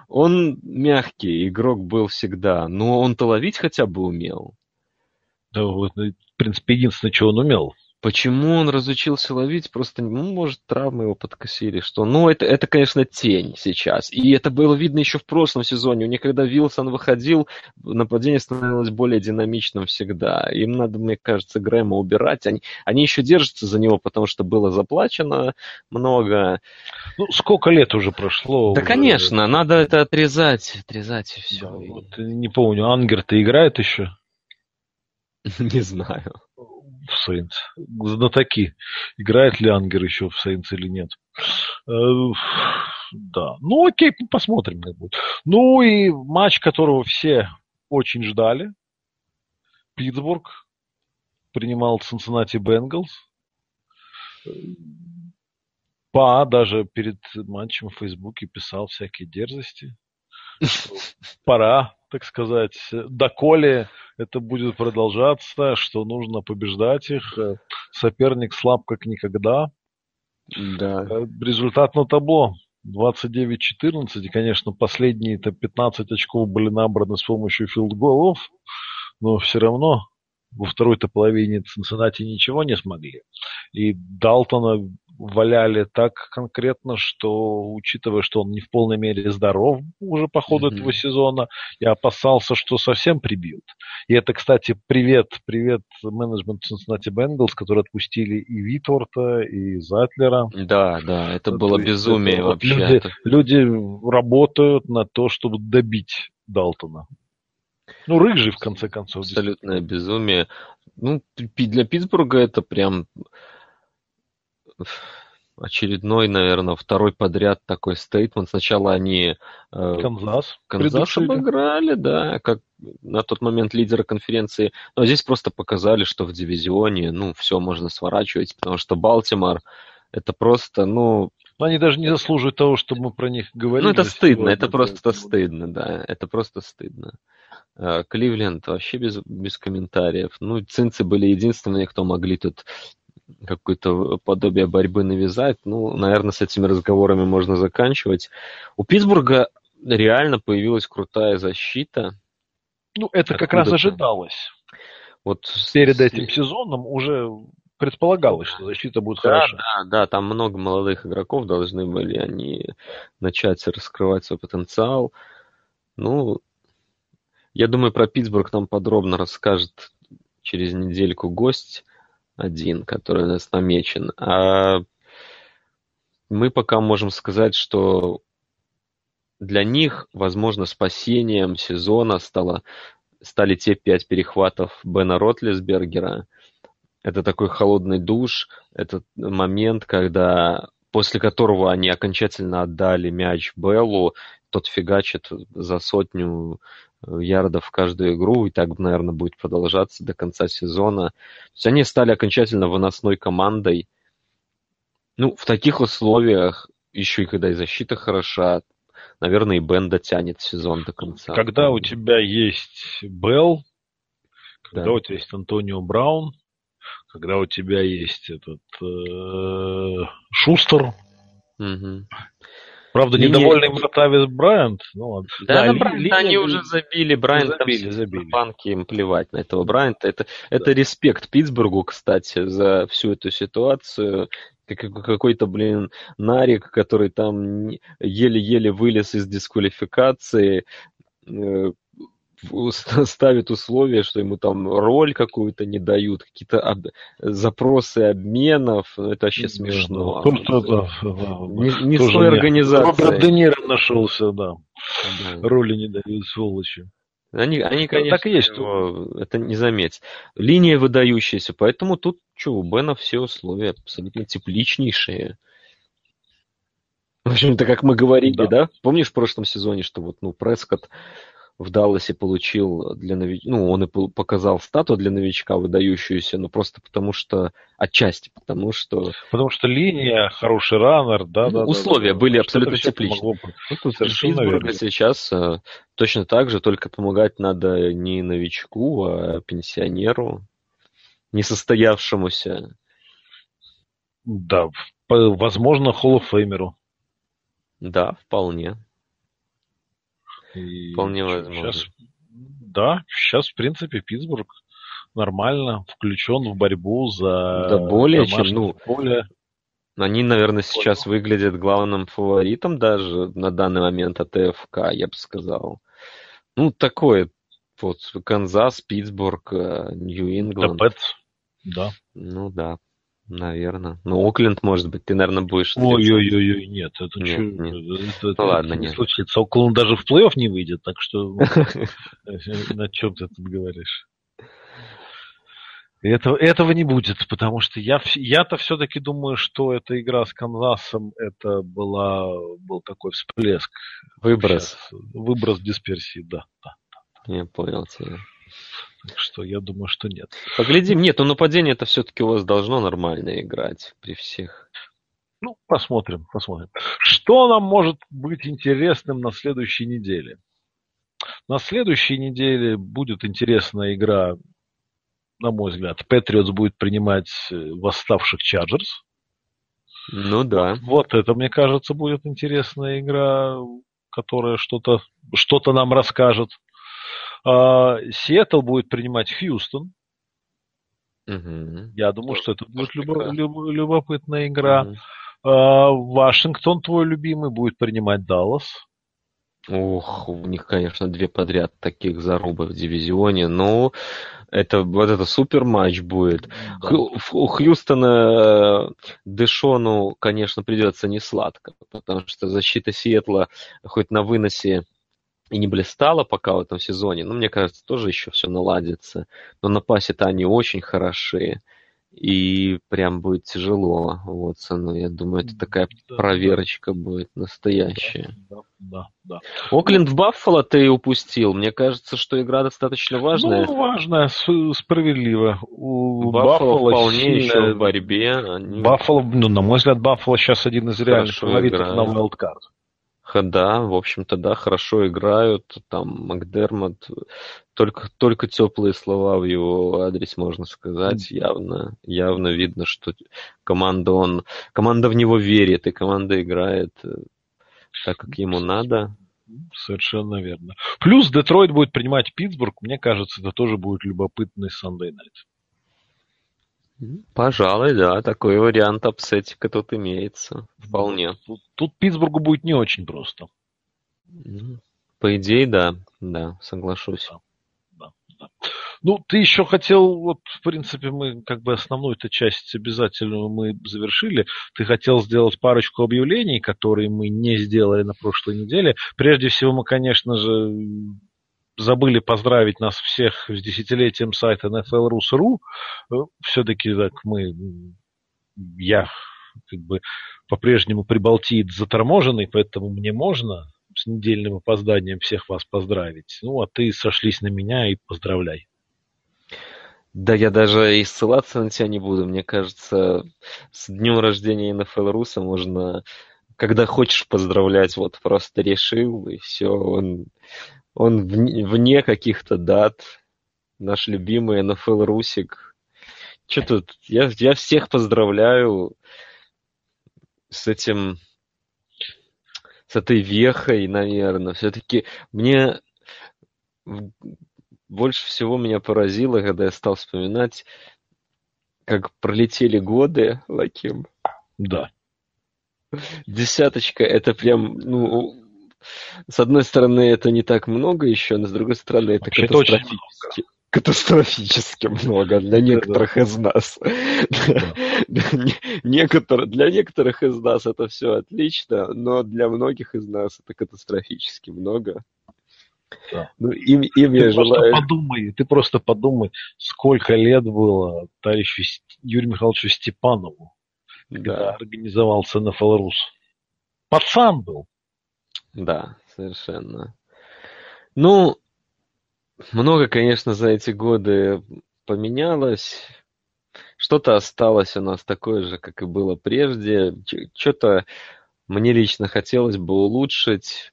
Он мягкий, игрок был всегда, но он-то ловить хотя бы умел. Да, вот, в принципе, единственное, что он умел. Почему он разучился ловить? Просто, ну, может, травмы его подкосили, что... Ну, это, это, конечно, тень сейчас. И это было видно еще в прошлом сезоне. У них, когда Вилсон выходил, нападение становилось более динамичным всегда. Им надо, мне кажется, Грэма убирать. Они, они еще держатся за него, потому что было заплачено много. Ну, сколько лет уже прошло? Да, уже... конечно, надо это отрезать. Отрезать и все. Да, вот, не помню, Ангер-то играет еще? Не знаю в Сейнс. Знатоки. Играет ли Ангер еще в Сейнс или нет. Э, да. Ну, окей, посмотрим, как будет. Ну и матч, которого все очень ждали. Питтсбург принимал Цинциннати Бенгалс. Па даже перед матчем в Фейсбуке писал всякие дерзости. Пора, так сказать, доколе это будет продолжаться, что нужно побеждать их. Соперник слаб как никогда. Да. Э, результат на табло. 29-14. И, конечно, последние -то 15 очков были набраны с помощью филдголов. Но все равно во второй-то половине Цинциннати ничего не смогли. И Далтона валяли так конкретно, что, учитывая, что он не в полной мере здоров уже по ходу mm-hmm. этого сезона, я опасался, что совсем прибьют. И это, кстати, привет, привет менеджменту Cincinnati Bengals, которые отпустили и Витворта, и Затлера. Да, да, это то было безумие это, вообще. Люди, люди работают на то, чтобы добить Далтона. Ну, рыжий, в конце концов. Абсолютное безумие. Ну, для Питтсбурга это прям очередной, наверное, второй подряд такой стейтмент. Сначала они э, Канзас, Канзас обыграли, да, как на тот момент лидера конференции. Но здесь просто показали, что в дивизионе, ну, все можно сворачивать, потому что Балтимор это просто, ну... Но они даже не заслуживают того, чтобы мы про них говорили. Ну, это стыдно, это просто стыдно, да, это просто стыдно. Э, Кливленд вообще без, без комментариев. Ну, цинцы были единственные, кто могли тут какое-то подобие борьбы навязать. Ну, наверное, с этими разговорами можно заканчивать. У Питтсбурга реально появилась крутая защита. Ну, это как раз ожидалось. Вот перед этим сезоном уже предполагалось, что защита будет да, хороша. Да, да, там много молодых игроков должны были они начать раскрывать свой потенциал. Ну, я думаю, про Питтсбург нам подробно расскажет через недельку гость один, который у нас намечен. А мы пока можем сказать, что для них, возможно, спасением сезона стало, стали те пять перехватов Бена Ротлисбергера. Это такой холодный душ, этот момент, когда после которого они окончательно отдали мяч Беллу, тот фигачит за сотню ярдов в каждую игру, и так, наверное, будет продолжаться до конца сезона. То есть они стали окончательно выносной командой. Ну, в таких условиях, еще и когда и защита хороша, наверное, и Бен дотянет сезон до конца. Когда у тебя есть Белл, когда да. у тебя есть Антонио Браун, когда у тебя есть этот э, Шустер, угу. Правда, Линия... недовольный Братавис Брайант. Ну, да, да, на Брайанта они уже забили. Брайант забили, забили. банки им плевать на этого Брайанта. Это, да. это респект Питтсбургу, кстати, за всю эту ситуацию. Какой-то, блин, Нарик, который там еле-еле вылез из дисквалификации, э, ставит условия, что ему там роль какую-то не дают, какие-то об... запросы обменов, ну, это вообще смешно. Да, да, да, не не с той организацией. Роберт Де Ниро нашелся, да. да. Роли не дают, сволочи. Они, они конечно, так и есть. Его, это не заметь. Линия выдающаяся, поэтому тут что, у Бена все условия абсолютно тепличнейшие. В общем-то, как мы говорили, да. да? Помнишь в прошлом сезоне, что вот, ну, Прескотт в Далласе получил для новичка, ну, он и показал стату для новичка выдающуюся, но просто потому что, отчасти потому что... Потому что линия, хороший раннер, да, ну, да. Условия да, были абсолютно тепличные. Ну, верно. сейчас а, точно так же, только помогать надо не новичку, а пенсионеру, несостоявшемуся. Да, возможно, холлофеймеру. Да, вполне. И Вполне возможно. Сейчас, да, сейчас, в принципе, Питтсбург нормально включен в борьбу за да более чем, ну, поле. Они, наверное, сейчас выглядят главным фаворитом даже на данный момент от ТФК, я бы сказал. Ну, такое вот Канзас, Питтсбург, э, Нью-Ингланд. Да, да. Ну да. Наверное. Ну, Окленд, может быть, ты, наверное, будешь... Ой-ой-ой, нет, это нет, что? Нет. Это, это, ну, ладно, не нет. случится. Окленд даже в плей-офф не выйдет, так что на чем ты тут говоришь? Этого, этого не будет, потому что я, я-то все-таки думаю, что эта игра с Канзасом, это была, был такой всплеск. Выброс. Сейчас, выброс дисперсии, да. да, да. Я понял тебя. Так что я думаю, что нет. Поглядим. Нет, но нападение это все-таки у вас должно нормально играть при всех. Ну, посмотрим, посмотрим. Что нам может быть интересным на следующей неделе? На следующей неделе будет интересная игра, на мой взгляд. Патриотс будет принимать э, восставших Чарджерс. Ну да. Вот это, мне кажется, будет интересная игра, которая что-то что нам расскажет. А, Сиэтл будет принимать Хьюстон. Угу. Я думаю, что это будет любо, любо, любопытная игра. Угу. Вашингтон, твой любимый, будет принимать Даллас. Ух, у них, конечно, две подряд таких зарубы в дивизионе. Но это вот это супер матч будет. Да. У Хьюстона э, Дэшону, конечно, придется не сладко, потому что защита Сиэтла хоть на выносе и не блистала пока в этом сезоне, но мне кажется, тоже еще все наладится. Но на пасе-то они очень хороши. и прям будет тяжело Уотсону. Я думаю, это такая да, проверочка да. будет настоящая. Да, да, да. Окленд в Баффало ты упустил. Мне кажется, что игра достаточно важная. Ну, важная, справедливо. У Баффало, вполне сильная... еще в борьбе. Они... Баффало, ну, на мой взгляд, Баффало сейчас один из реальных фаворитов на Wildcard. Да, в общем-то, да, хорошо играют. Там Макдермот, только, только теплые слова в его адрес можно сказать. Явно, явно видно, что команда он, команда в него верит, и команда играет э, так, как ему надо. Совершенно верно. Плюс Детройт будет принимать Питтсбург. Мне кажется, это тоже будет любопытный Sunday Night. Пожалуй, да, такой вариант апсетика тут имеется. Вполне. Тут, тут Питтсбургу будет не очень просто. По идее, да, да, соглашусь. Да, да, да. Ну, ты еще хотел, вот, в принципе, мы как бы основную эту часть обязательную мы завершили. Ты хотел сделать парочку объявлений, которые мы не сделали на прошлой неделе. Прежде всего, мы, конечно же, забыли поздравить нас всех с десятилетием сайта NFL.rus.ru. Э, Все-таки так мы, я как бы по-прежнему прибалтиец заторможенный, поэтому мне можно с недельным опозданием всех вас поздравить. Ну, а ты сошлись на меня и поздравляй. Да я даже и ссылаться на тебя не буду. Мне кажется, с днем рождения NFL Руса можно, когда хочешь поздравлять, вот просто решил, и все, он он вне, вне каких-то дат. Наш любимый НФЛ Русик. Что тут? Я, я всех поздравляю с этим, с этой вехой, наверное. Все-таки мне больше всего меня поразило, когда я стал вспоминать, как пролетели годы, Лаким. Да. Десяточка, это прям, ну, с одной стороны, это не так много еще, но с другой стороны, это Вообще катастрофически. Это катастрофически много для некоторых из нас. Для некоторых из нас это все отлично, но для многих из нас это катастрофически много. Да. Ну, им, им ты я желаю... подумай, ты просто подумай, сколько лет было товарищу Юрию Михайловичу Степанову, когда да. организовался на Фаларус. Пацан был. Да, совершенно. Ну, много, конечно, за эти годы поменялось. Что-то осталось у нас такое же, как и было прежде. Что-то мне лично хотелось бы улучшить.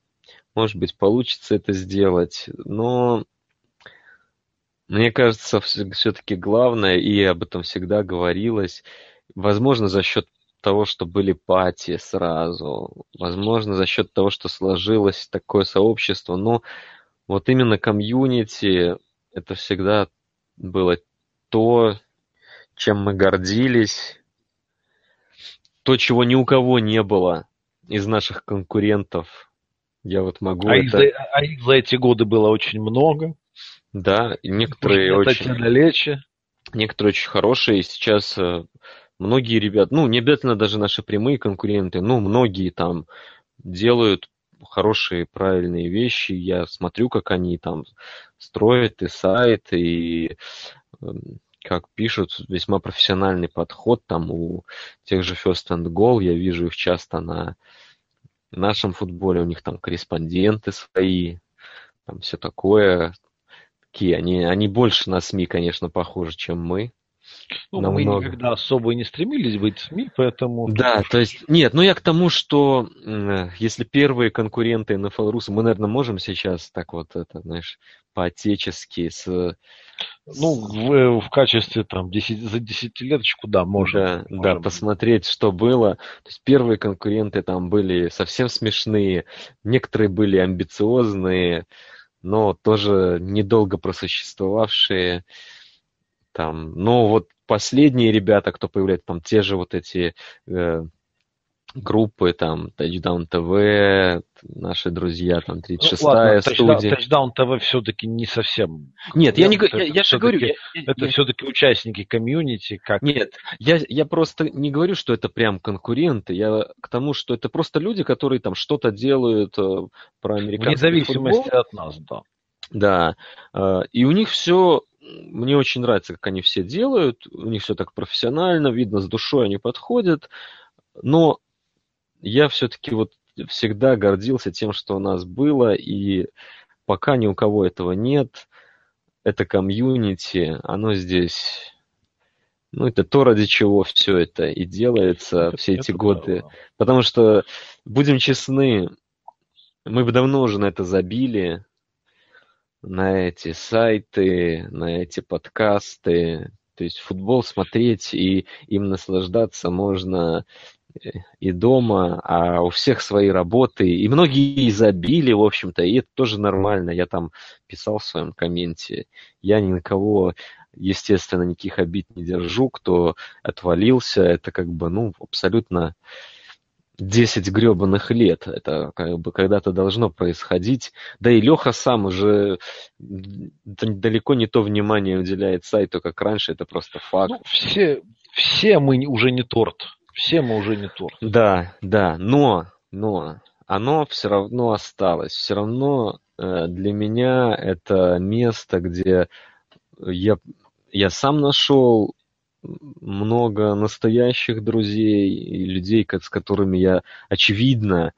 Может быть, получится это сделать. Но мне кажется, все-таки главное, и об этом всегда говорилось, возможно, за счет того, что были пати сразу, возможно, за счет того, что сложилось такое сообщество, но вот именно комьюнити это всегда было то, чем мы гордились, то, чего ни у кого не было из наших конкурентов. Я вот могу а, это... их за, а их за эти годы было очень много. Да, некоторые очень... Далече. Некоторые очень хорошие. Сейчас э, многие ребята, ну, не обязательно даже наши прямые конкуренты, но многие там делают хорошие, правильные вещи. Я смотрю, как они там строят и сайт, и эм, как пишут, весьма профессиональный подход там у тех же First and Goal. Я вижу их часто на нашем футболе, у них там корреспонденты свои, там все такое. Такие, они, они больше на СМИ, конечно, похожи, чем мы. Ну, намного. мы никогда особо и не стремились быть СМИ, поэтому... Да, то есть, нет, ну я к тому, что если первые конкуренты NFL Рус, мы, наверное, можем сейчас так вот, это, знаешь, по-отечески с... Ну, в, в качестве там 10, за десятилеточку, да, можно. Да, можем. да, посмотреть, что было. То есть первые конкуренты там были совсем смешные, некоторые были амбициозные, но тоже недолго просуществовавшие. Там, но вот последние ребята, кто появляется, там те же вот эти э, группы, там, Touchdown TV, наши друзья, там, 36-я ну, студия. Touchdown TV все-таки не совсем... Нет, я, не говорю, я, я же говорю... Я, это я, все-таки участники комьюнити, как... Нет, я, я просто не говорю, что это прям конкуренты, я к тому, что это просто люди, которые там что-то делают э, про американский Вне зависимости футбол. от нас, да. Да, э, и у них все мне очень нравится, как они все делают, у них все так профессионально, видно, с душой они подходят, но я все-таки вот всегда гордился тем, что у нас было, и пока ни у кого этого нет, это комьюнити, оно здесь, ну, это то, ради чего все это и делается это, все эти годы. Правда. Потому что, будем честны, мы бы давно уже на это забили, на эти сайты, на эти подкасты. То есть футбол смотреть и им наслаждаться можно и дома, а у всех свои работы. И многие забили, в общем-то, и это тоже нормально. Я там писал в своем комменте. Я ни на кого, естественно, никаких обид не держу, кто отвалился. Это как бы, ну, абсолютно 10 гребаных лет. Это как бы когда-то должно происходить. Да и Леха сам уже далеко не то внимание уделяет сайту, как раньше. Это просто факт. Ну, все, все мы уже не торт. Все мы уже не торт. Да, да. Но, но оно все равно осталось. Все равно э, для меня это место, где я, я сам нашел много настоящих друзей и людей, с которыми я, очевидно,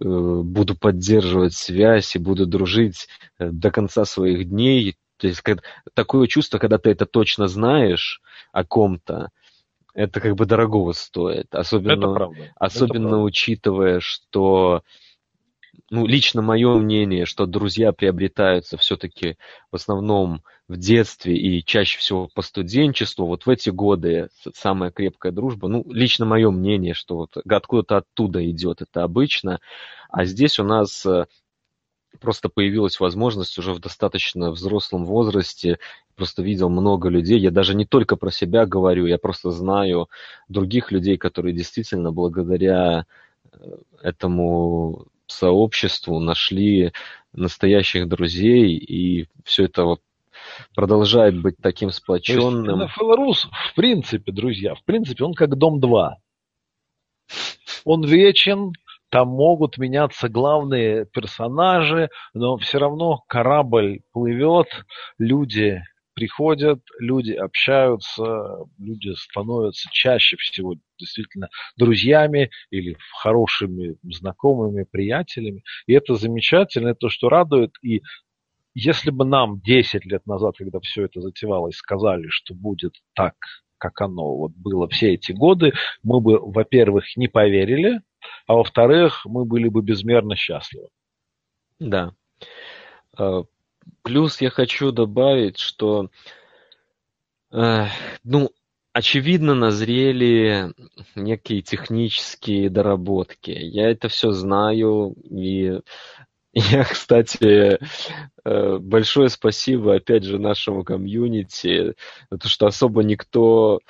э, буду поддерживать связь и буду дружить э, до конца своих дней. То есть как, такое чувство, когда ты это точно знаешь о ком-то, это как бы дорогого стоит. Особенно, особенно правда. учитывая, что ну, лично мое мнение, что друзья приобретаются все-таки в основном в детстве и чаще всего по студенчеству. Вот в эти годы самая крепкая дружба, ну, лично мое мнение, что вот откуда-то оттуда идет это обычно. А здесь у нас э, просто появилась возможность уже в достаточно взрослом возрасте, просто видел много людей, я даже не только про себя говорю, я просто знаю других людей, которые действительно благодаря э, этому сообществу, нашли настоящих друзей, и все это вот продолжает быть таким сплоченным. То есть НФЛ в принципе, друзья, в принципе, он как Дом-2. Он вечен, там могут меняться главные персонажи, но все равно корабль плывет, люди приходят, люди общаются, люди становятся чаще всего действительно друзьями или хорошими знакомыми, приятелями. И это замечательно, это то, что радует. И если бы нам 10 лет назад, когда все это затевалось, сказали, что будет так, как оно вот было все эти годы, мы бы, во-первых, не поверили, а во-вторых, мы были бы безмерно счастливы. Да. Плюс я хочу добавить, что, э, ну, очевидно, назрели некие технические доработки. Я это все знаю, и я, кстати, э, большое спасибо, опять же, нашему комьюнити, потому что особо никто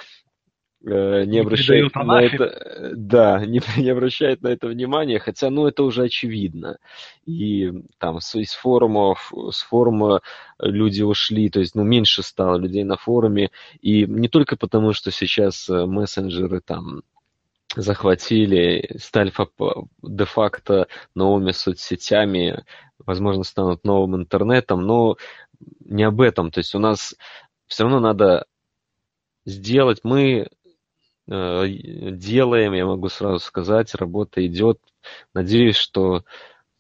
Э, не, не обращает на это, да, не, не обращает на это внимания, хотя, ну, это уже очевидно. И там с, из форумов, с форума люди ушли, то есть, ну, меньше стало людей на форуме, и не только потому, что сейчас э, мессенджеры там захватили, стали де-факто новыми соцсетями, возможно, станут новым интернетом, но не об этом. То есть у нас все равно надо сделать, мы делаем, я могу сразу сказать, работа идет. Надеюсь, что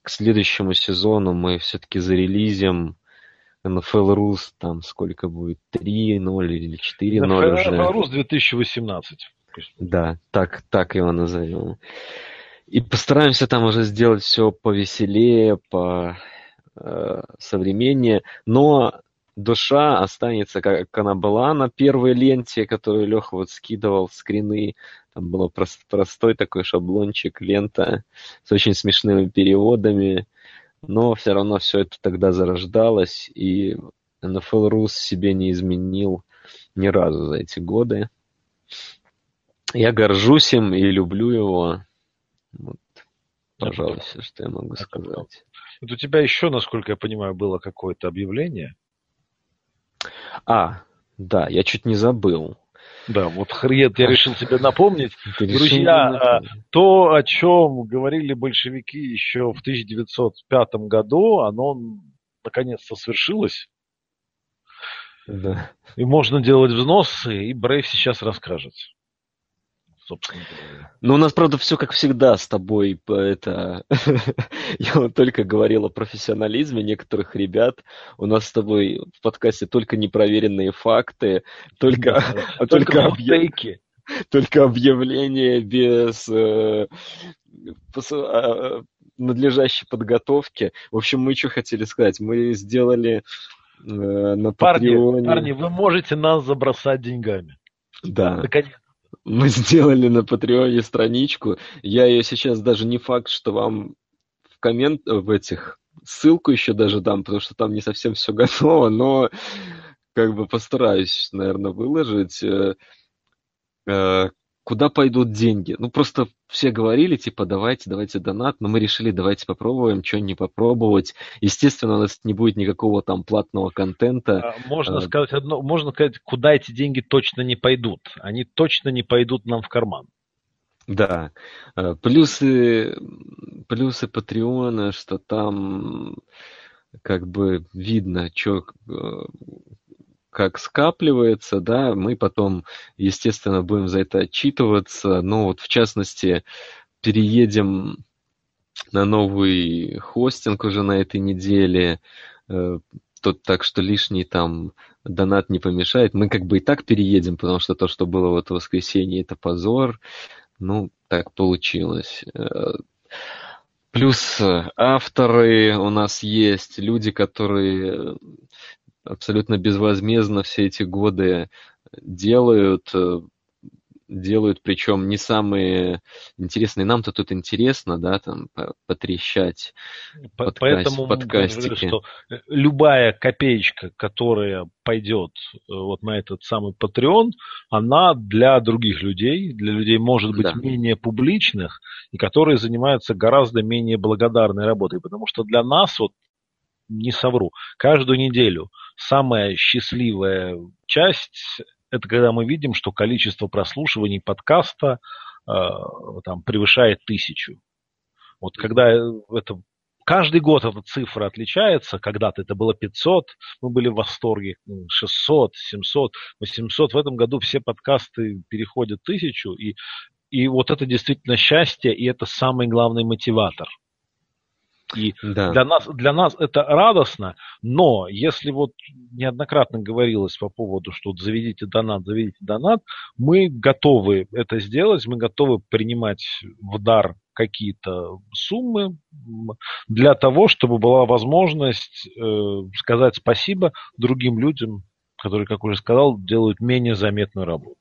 к следующему сезону мы все-таки зарелизим NFL Rus, там сколько будет, 3-0 или 4-0 NFL уже. NFL Rus 2018. Да, так, так его назовем. И постараемся там уже сделать все повеселее, по э, современнее, но душа останется, как она была на первой ленте, которую Леха вот скидывал, скрины. Там был прост, простой такой шаблончик, лента с очень смешными переводами. Но все равно все это тогда зарождалось, и NFL Rus себе не изменил ни разу за эти годы. Я горжусь им и люблю его. Вот, пожалуй, все, что я могу сказать. Вот у тебя еще, насколько я понимаю, было какое-то объявление а, да, я чуть не забыл. Да, вот хрен я решил тебе напомнить. Друзья, а, то, о чем говорили большевики еще в 1905 году, оно наконец-то свершилось. Да. И можно делать взносы, и Брейв сейчас расскажет. Собственно говоря. Ну, у нас, правда, все как всегда с тобой. Это... Я вот только говорил о профессионализме некоторых ребят. У нас с тобой в подкасте только непроверенные факты, только, да, только, только, объяв... только объявления без э, а, надлежащей подготовки. В общем, мы что хотели сказать? Мы сделали э, на парни, Патреоне... Парни, вы можете нас забросать деньгами. Да. Наконец. Мы сделали на Патреоне страничку. Я ее сейчас даже не факт, что вам в коммент в этих ссылку еще даже дам, потому что там не совсем все готово, но как бы постараюсь, наверное, выложить. Э, э, куда пойдут деньги. Ну, просто все говорили, типа, давайте, давайте донат, но мы решили, давайте попробуем, что не попробовать. Естественно, у нас не будет никакого там платного контента. А, можно а, сказать одно, можно сказать, куда эти деньги точно не пойдут. Они точно не пойдут нам в карман. Да. А, плюсы, плюсы Патреона, что там как бы видно, что как скапливается, да, мы потом, естественно, будем за это отчитываться. Ну вот, в частности, переедем на новый хостинг уже на этой неделе. Э, Тут так что лишний там донат не помешает. Мы как бы и так переедем, потому что то, что было в это воскресенье, это позор. Ну, так получилось. Э, плюс авторы у нас есть, люди, которые абсолютно безвозмездно все эти годы делают, э, делают, причем не самые интересные. Нам-то тут интересно, да, там потрещать. По Поэтому подкастики. Говорю, что э, любая копеечка, которая пойдет э, вот на этот самый Patreon, она для других людей, для людей, может быть, да. менее публичных, и которые занимаются гораздо менее благодарной работой. Потому что для нас, вот не совру, каждую неделю самая счастливая часть – это когда мы видим, что количество прослушиваний подкаста э, там, превышает тысячу. Вот когда это Каждый год эта цифра отличается. Когда-то это было 500, мы были в восторге. 600, 700, 800. В этом году все подкасты переходят тысячу. И, и вот это действительно счастье, и это самый главный мотиватор – и да. для, нас, для нас это радостно, но если вот неоднократно говорилось по поводу, что заведите донат, заведите донат, мы готовы это сделать, мы готовы принимать в дар какие-то суммы для того, чтобы была возможность э, сказать спасибо другим людям, которые, как уже сказал, делают менее заметную работу.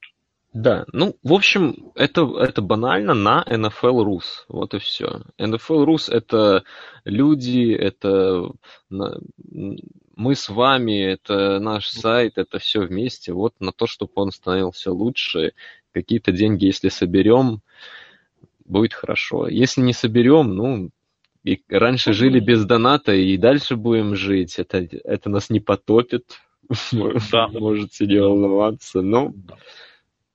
Да, ну, в общем, это, это банально на NFL Rus. Вот и все. NFL Rus это люди, это мы с вами, это наш сайт, это все вместе. Вот на то, чтобы он становился лучше. Какие-то деньги, если соберем, будет хорошо. Если не соберем, ну, и раньше жили без доната, и дальше будем жить. Это, это нас не потопит. Да. Можете не волноваться. Но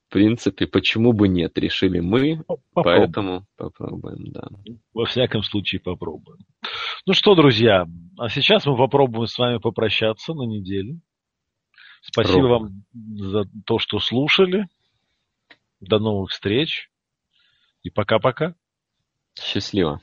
в принципе, почему бы нет, решили мы, попробуем. поэтому попробуем, да. Во всяком случае попробуем. Ну что, друзья, а сейчас мы попробуем с вами попрощаться на неделю. Спасибо Ровно. вам за то, что слушали. До новых встреч. И пока-пока. Счастливо.